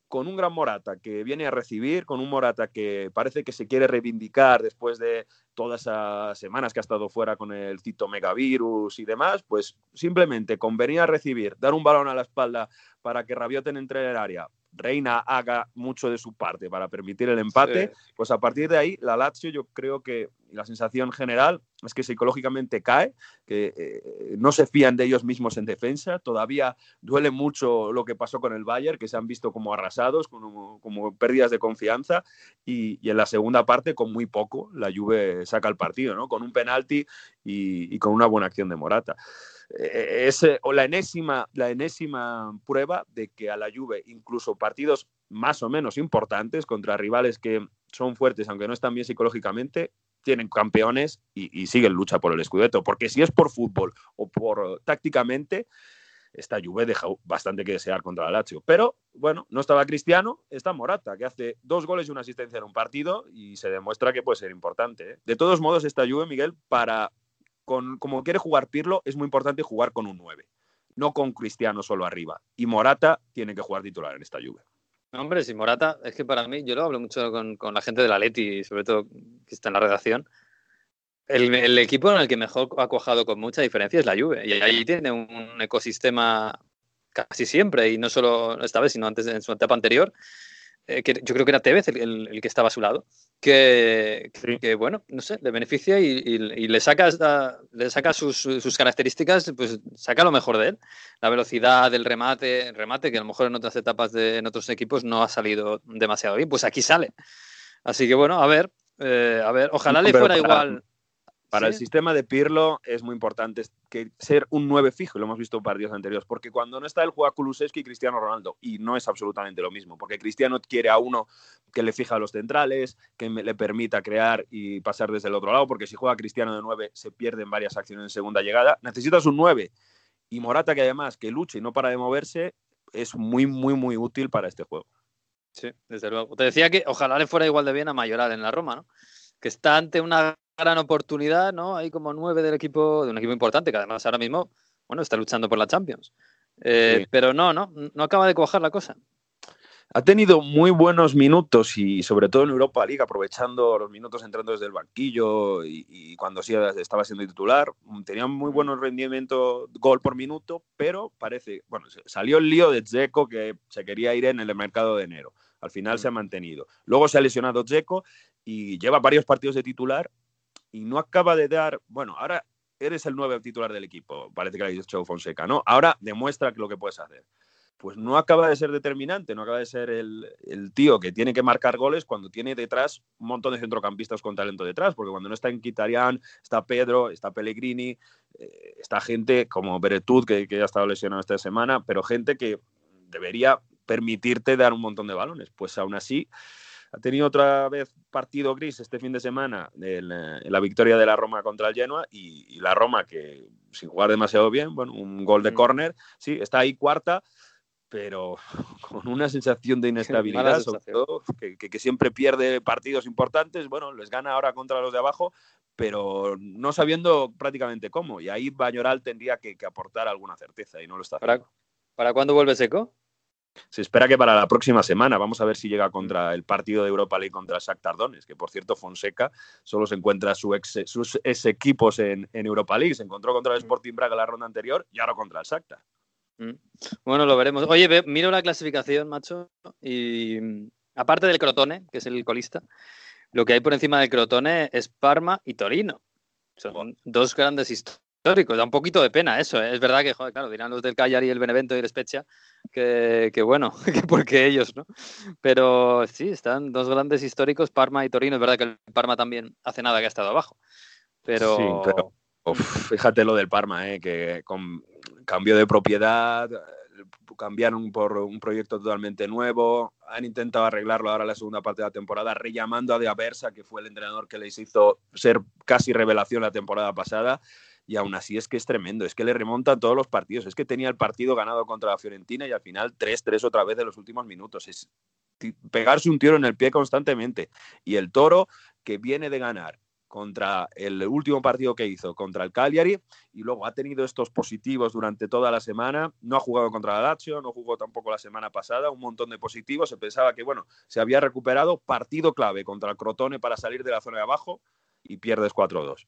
con un gran Morata que viene a recibir, con un Morata que parece que se quiere reivindicar después de todas esas semanas que ha estado fuera con el Tito Megavirus y demás, pues simplemente con venir a recibir, dar un balón a la espalda para que Rabiot entre en el área, Reina haga mucho de su parte para permitir el empate, pues a partir de ahí la Lazio yo creo que la sensación general es que psicológicamente cae, que eh, no se fían de ellos mismos en defensa. Todavía duele mucho lo que pasó con el Bayern, que se han visto como arrasados, como, como pérdidas de confianza. Y, y, en la segunda parte, con muy poco, la Juve saca el partido, ¿no? Con un penalti y, y con una buena acción de Morata. Eh, es o la enésima, la enésima prueba de que a la Juve, incluso partidos más o menos importantes contra rivales que son fuertes, aunque no están bien psicológicamente, tienen campeones y, y siguen lucha por el escudeto. Porque si es por fútbol o por tácticamente, esta Juve deja bastante que desear contra la Lazio. Pero bueno, no estaba Cristiano, está Morata, que hace dos goles y una asistencia en un partido y se demuestra que puede ser importante. ¿eh? De todos modos, esta Juve, Miguel, para con, como quiere jugar Pirlo, es muy importante jugar con un 9, no con Cristiano solo arriba. Y Morata tiene que jugar titular en esta. No, hombre, si Morata, es que para mí, yo lo hablo mucho con, con la gente de la Leti, sobre todo que está en la redacción. El, equipo en el que mejor ha cuajado con mucha diferencia es la Juve. Y ahí tiene un ecosistema casi siempre, y no solo esta vez, sino antes en su etapa anterior, eh, que yo creo que era Tevez el, el, que estaba a su lado, que, sí. que bueno, no sé, le beneficia y, y, y le saca, esta, le saca sus, sus, características, pues saca lo mejor de él. La velocidad, el remate, el remate que a lo mejor en otras etapas de en otros equipos no ha salido demasiado bien, pues aquí sale. Así que bueno, a ver, eh, a ver, ojalá le fuera igual. Para ¿Sí? el sistema de Pirlo es muy importante que ser un 9 fijo, lo hemos visto en partidos anteriores, porque cuando no está él juega Kulusevski y Cristiano Ronaldo, y no es absolutamente lo mismo, porque Cristiano quiere a uno que le fija a los centrales, que le permita crear y pasar desde el otro lado, porque si juega Cristiano de 9 se pierden varias acciones en segunda llegada. Necesitas un 9 y Morata que además que luche y no para de moverse es muy, muy, muy útil para este juego. Sí, desde luego. Te decía que ojalá le fuera igual de bien a Mayoral en la Roma, ¿no? Que está ante una gran oportunidad, ¿no? Hay como nueve del equipo, de un equipo importante, que además ahora mismo, bueno, está luchando por la Champions. Eh, sí. Pero no, no, no acaba de cuajar la cosa. Ha tenido muy buenos minutos y sobre todo en Europa League, aprovechando los minutos entrando desde el banquillo y, y cuando sí estaba siendo titular. Tenía muy buenos rendimientos, gol por minuto, pero parece, bueno, salió el lío de Dzeko que se quería ir en el mercado de enero. Al final mm. se ha mantenido. Luego se ha lesionado Dzeko y lleva varios partidos de titular y no acaba de dar, bueno, ahora eres el nuevo titular del equipo, parece que lo ha dicho Fonseca, ¿no? Ahora demuestra lo que puedes hacer. Pues no acaba de ser determinante, no acaba de ser el, el, tío que tiene que marcar goles cuando tiene detrás un montón de centrocampistas con talento detrás, porque cuando no está en Quitarian, está Pedro, está Pellegrini, eh, está gente como Beretut, que, que ha estado lesionado esta semana, pero gente que debería permitirte dar un montón de balones. Pues aún así, ha tenido otra vez partido gris este fin de semana en, en la victoria de la Roma contra el Genoa y, y, la Roma que sin jugar demasiado bien, bueno, un gol de mm. córner, sí, está ahí cuarta, pero [laughs] con una sensación de inestabilidad, sobre todo, que, que, que, siempre pierde partidos importantes, bueno, les gana ahora contra los de abajo, pero no sabiendo prácticamente cómo, y ahí Bañoral tendría que, que aportar alguna certeza y no lo está haciendo. ¿Para, ¿para cuándo vuelve Seco? Se espera que para la próxima semana, vamos a ver si llega contra el partido de Europa League contra Shakhtar Donetsk, que por cierto Fonseca solo se encuentra su ex, sus ex equipos en, en, Europa League, se encontró contra el Sporting Braga la ronda anterior y ahora contra el Shakhtar. Mm. Bueno, lo veremos. Oye, ve, miro la clasificación, macho, y aparte del Crotone, que es el colista, lo que hay por encima del Crotone es Parma y Torino. Son dos grandes historias histórico. Da un poquito de pena eso. ¿eh? Es verdad que, joder, claro, dirán los del Cagliari, el Benevento y el Spezia que, que bueno, [laughs] que porque ellos, ¿no? Pero sí, están dos grandes históricos, Parma y Torino. Es verdad que el Parma también hace nada que ha estado abajo. Pero... Sí, pero uf, fíjate lo del Parma, ¿eh? que con cambio de propiedad, cambiaron por un proyecto totalmente nuevo, han intentado arreglarlo ahora en la segunda parte de la temporada, rellamando a De Aversa, que fue el entrenador que les hizo ser casi revelación la temporada pasada, y aún así es que es tremendo, es que le remontan todos los partidos, es que tenía el partido ganado contra la Fiorentina y al final 3-3 otra vez de los últimos minutos, es pegarse un tiro en el pie constantemente. Y el Toro, que viene de ganar contra el último partido que hizo contra el Cagliari y luego ha tenido estos positivos durante toda la semana, no ha jugado contra la Lazio, no jugó tampoco la semana pasada, un montón de positivos, se pensaba que bueno, se había recuperado, partido clave contra el Crotone para salir de la zona de abajo y pierdes 4-2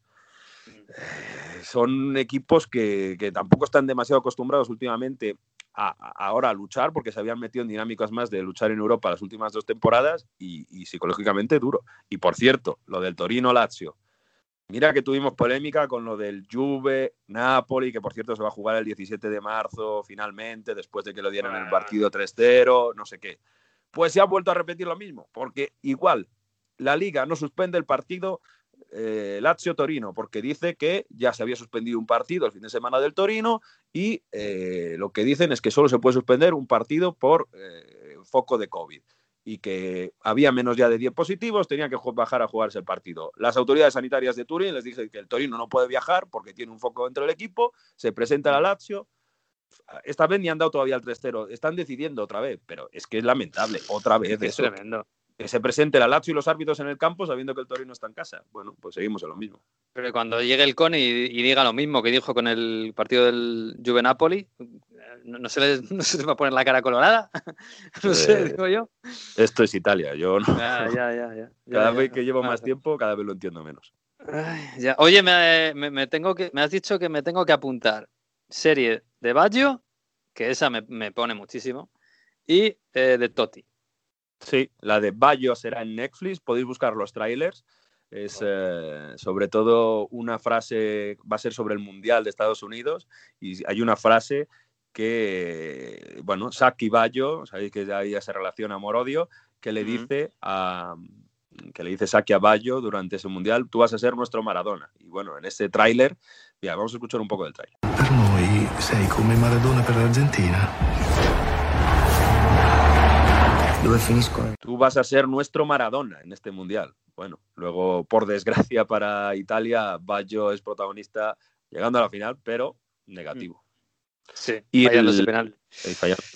son equipos que, que, tampoco están demasiado acostumbrados últimamente a, a, ahora a luchar porque se habían metido en dinámicas más de luchar en Europa las últimas dos temporadas y, y psicológicamente duro. Y por cierto, lo del Torino-Lazio, Mira que tuvimos polémica con lo del Juve, Napoli, que por cierto se va a jugar el 17 de marzo finalmente, después de que lo dieran el partido 3-0, no sé qué. Pues se ha vuelto a repetir lo mismo, porque igual la liga no suspende el partido eh, Lazio-Torino, porque dice que ya se había suspendido un partido el fin de semana del Torino y eh, lo que dicen es que solo se puede suspender un partido por eh, foco de COVID y que había menos ya de 10 positivos, tenían que bajar a jugarse el partido. Las autoridades sanitarias de Turín les dicen que el Torino no puede viajar porque tiene un foco dentro del equipo, se presenta la Lazio. Esta vez ni han dado todavía el 3-0, están decidiendo otra vez, pero es que es lamentable, otra vez. Es tremendo que se presente la Lazio y los árbitros en el campo sabiendo que el Torino está en casa. Bueno, pues seguimos en lo mismo. Pero cuando llegue el CON y, diga lo mismo que dijo con el partido del Juve Napoli, no, se le, [laughs] no se va a poner la cara colorada. [laughs] no sé, eh, digo yo. Esto es Italia, yo no. Ya, ya, ya, [laughs] cada vez que llevo más tiempo, cada vez lo entiendo menos. Oye, me, tengo que, me has dicho que me tengo que apuntar serie de Baggio, que esa me, pone muchísimo, y eh, de Totti. Sí, la de Bayo será en Netflix, podéis buscar los trailers. Es eh, sobre todo una frase, va a ser sobre el Mundial de Estados Unidos y hay una frase que, bueno, Saki Bayo, sabéis que ahí se relaciona amor-odio, que le dice a que le dice Saki a Bayo durante ese Mundial, tú vas a ser nuestro Maradona. Y bueno, en ese tráiler, ya, vamos a escuchar un poco del tráiler. Per noi sei come Maradona per l'Argentina. Tú vas a ser nuestro Maradona en este mundial. Bueno, luego, por desgracia [laughs] para Italia, Baggio es protagonista llegando a la final, pero negativo. Sí, y el, penal.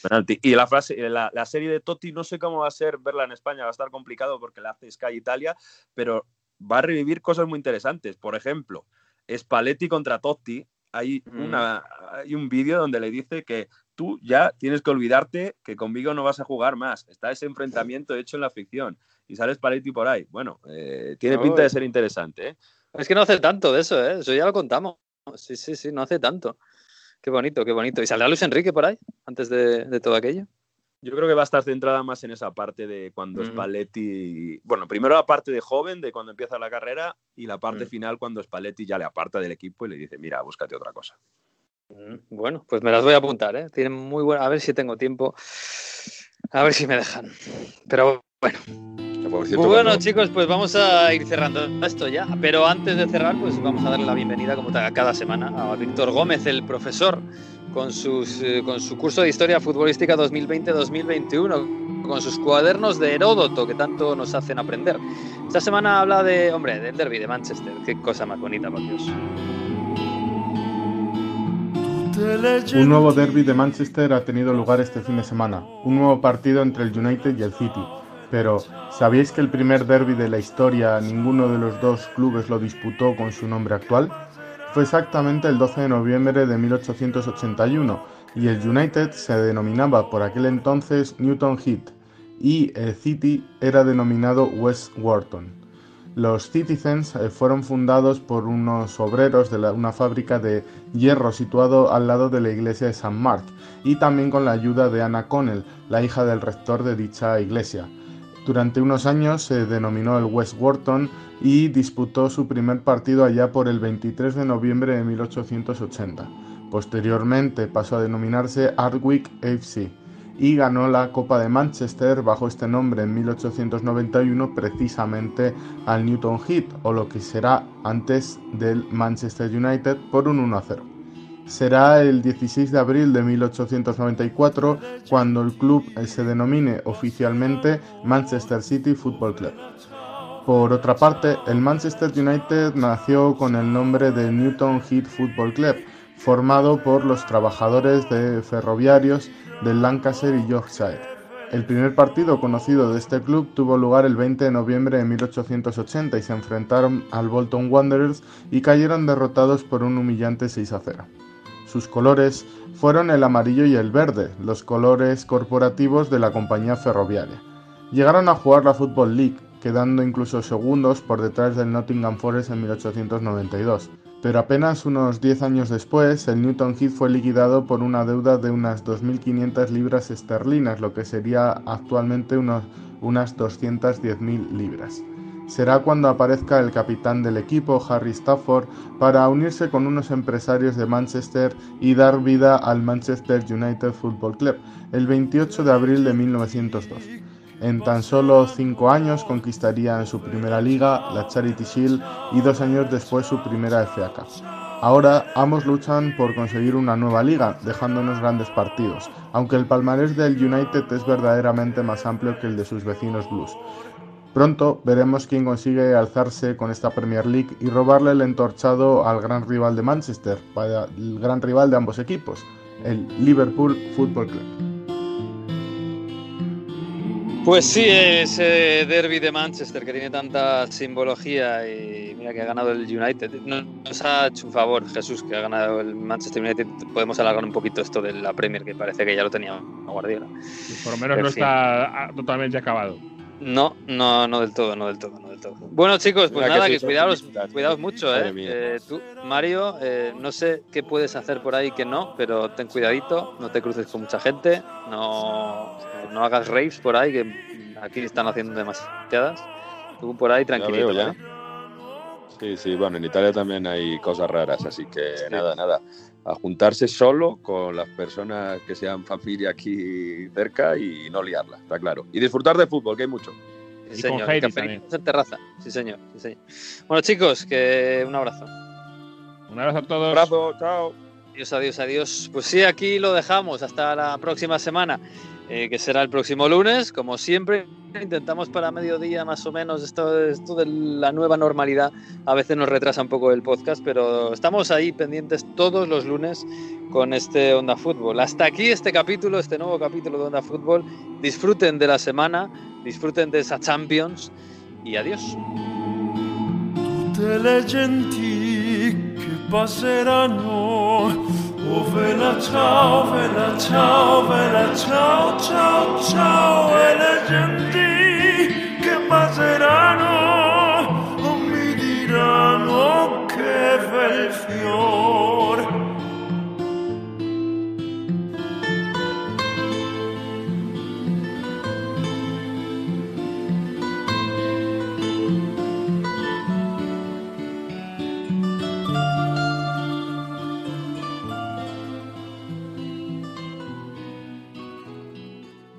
penalti. Y la, frase, la, la, serie de Totti, no sé cómo va a ser verla en España, va a estar complicado porque la hace Sky Italia, pero va a revivir cosas muy interesantes. Por ejemplo, Spalletti contra Totti. Hay, mm. una, hay un vídeo donde le dice que tú ya tienes que olvidarte que conmigo no vas a jugar más. Está ese enfrentamiento hecho en la ficción y sales Paletti por ahí. Bueno, eh, tiene pinta de ser interesante. ¿eh? Es que no hace tanto de eso, ¿eh? eso ya lo contamos. Sí, sí, sí, no hace tanto. Qué bonito, qué bonito. ¿Y saldrá Luis Enrique por ahí antes de, todo aquello? Yo creo que va a estar centrada más en esa parte de cuando Spalletti. Bueno, primero la parte de joven, de cuando empieza la carrera, y la parte final cuando Spalletti ya le aparta del equipo y le dice: Mira, búscate otra cosa. Mm, bueno, pues me las voy a apuntar, ¿eh? Tienen muy buena. A ver si tengo tiempo. A ver si me dejan. Pero bueno. Pues bueno, chicos, pues vamos a ir cerrando esto ya. Pero antes de cerrar, pues vamos a darle la bienvenida, como cada semana, a Víctor Gómez, el profesor, con, sus, eh, con su curso de Historia Futbolística 2020-2021, con sus cuadernos de Heródoto que tanto nos hacen aprender. Esta semana habla de, hombre, del derby de Manchester. Qué cosa más bonita, por Dios. Un nuevo derby de Manchester ha tenido lugar este fin de semana, un nuevo partido entre el United y el City. Pero, ¿sabíais que el primer derby de la historia ninguno de los dos clubes lo disputó con su nombre actual? Fue exactamente el 12 de noviembre de 1881 y el United se denominaba por aquel entonces Newton Heath y el City era denominado West Wharton. Los Citizens eh, fueron fundados por unos obreros de una fábrica de hierro situado al lado de la iglesia de San Mark y también con la ayuda de Anna Connell, la hija del rector de dicha iglesia. Durante unos años se denominó el West Wharton y disputó su primer partido allá por el 23 de noviembre de 1880. Posteriormente pasó a denominarse Ardwick FC y ganó la Copa de Manchester bajo este nombre en 1891 precisamente al Newton Heath o lo que será antes del Manchester United por un 1 0. Será el 16 de abril de 1894 cuando el club se denomine oficialmente Manchester City Football Club. Por otra parte, el Manchester United nació con el nombre de Newton Heath Football Club, formado por los trabajadores de ferroviarios de Lancaster y Yorkshire. El primer partido conocido de este club tuvo lugar el 20 de noviembre de 1880 y se enfrentaron al Bolton Wanderers y cayeron derrotados por un humillante 6 a 0. Sus colores fueron el amarillo y el verde, los colores corporativos de la compañía ferroviaria. Llegaron a jugar la Football League, quedando incluso segundos por detrás del Nottingham Forest en 1892 pero apenas unos 10 años después, el Newton Heath fue liquidado por una deuda de unas 2.500 libras esterlinas, lo que sería actualmente unos, unas 210.000 libras. será cuando aparezca el capitán del equipo, Harry Stafford, para unirse con unos empresarios de Manchester y dar vida al Manchester United Football Club el 28 de abril de 1902. En tan solo cinco años conquistarían su primera liga, la Charity Shield, y dos años después su primera FA Cup. Ahora ambos luchan por conseguir una nueva liga, dejándonos grandes partidos, aunque el palmarés del United es verdaderamente más amplio que el de sus vecinos Blues. Pronto veremos quién consigue alzarse con esta Premier League y robarle el entorchado al gran rival de Manchester, el gran rival de ambos equipos, el Liverpool Football Club. Pues sí, ese derby de Manchester que tiene tanta simbología y mira que ha ganado el United. Nos ha hecho un favor Jesús que ha ganado el Manchester United. Podemos alargar un poquito esto de la Premier que parece que ya lo tenía Guardiola. Por lo menos no está totalmente acabado. No, no, no del todo, no del todo, no del todo. Bueno chicos, pues nada, que, cuidaos, cuidaos mucho, ¿eh? eh tú, Mario, eh, no sé qué puedes hacer por ahí que no, pero ten cuidadito, no te cruces con mucha gente, no no hagas raves por ahí, que aquí están haciendo demasiadas. Tú por ahí tranquilo. Ya Sí, sí, bueno, en Italia también hay cosas raras, así que nada, nada. A juntarse solo con las personas que sean familia aquí cerca y no liarla, está claro. Y disfrutar de fútbol, que hay mucho. Sí, y señor. en terraza. Sí, señor. sí, señor. Bueno, chicos, que un abrazo. Un abrazo a todos. Un abrazo, chao. Adiós, adiós, adiós. Pues sí, aquí lo dejamos. Hasta la próxima semana. Eh, que será el próximo lunes, como siempre. Intentamos para mediodía más o menos esto, esto de la nueva normalidad. A veces nos retrasa un poco el podcast, pero estamos ahí pendientes todos los lunes con este Onda Fútbol. Hasta aquí este capítulo, este nuevo capítulo de Onda Fútbol. Disfruten de la semana, disfruten de esa Champions y adiós. Vela, ciao, vela ciao, vela ciao, ciao, ciao, e le genti che passeranno mi diranno che bel fiore.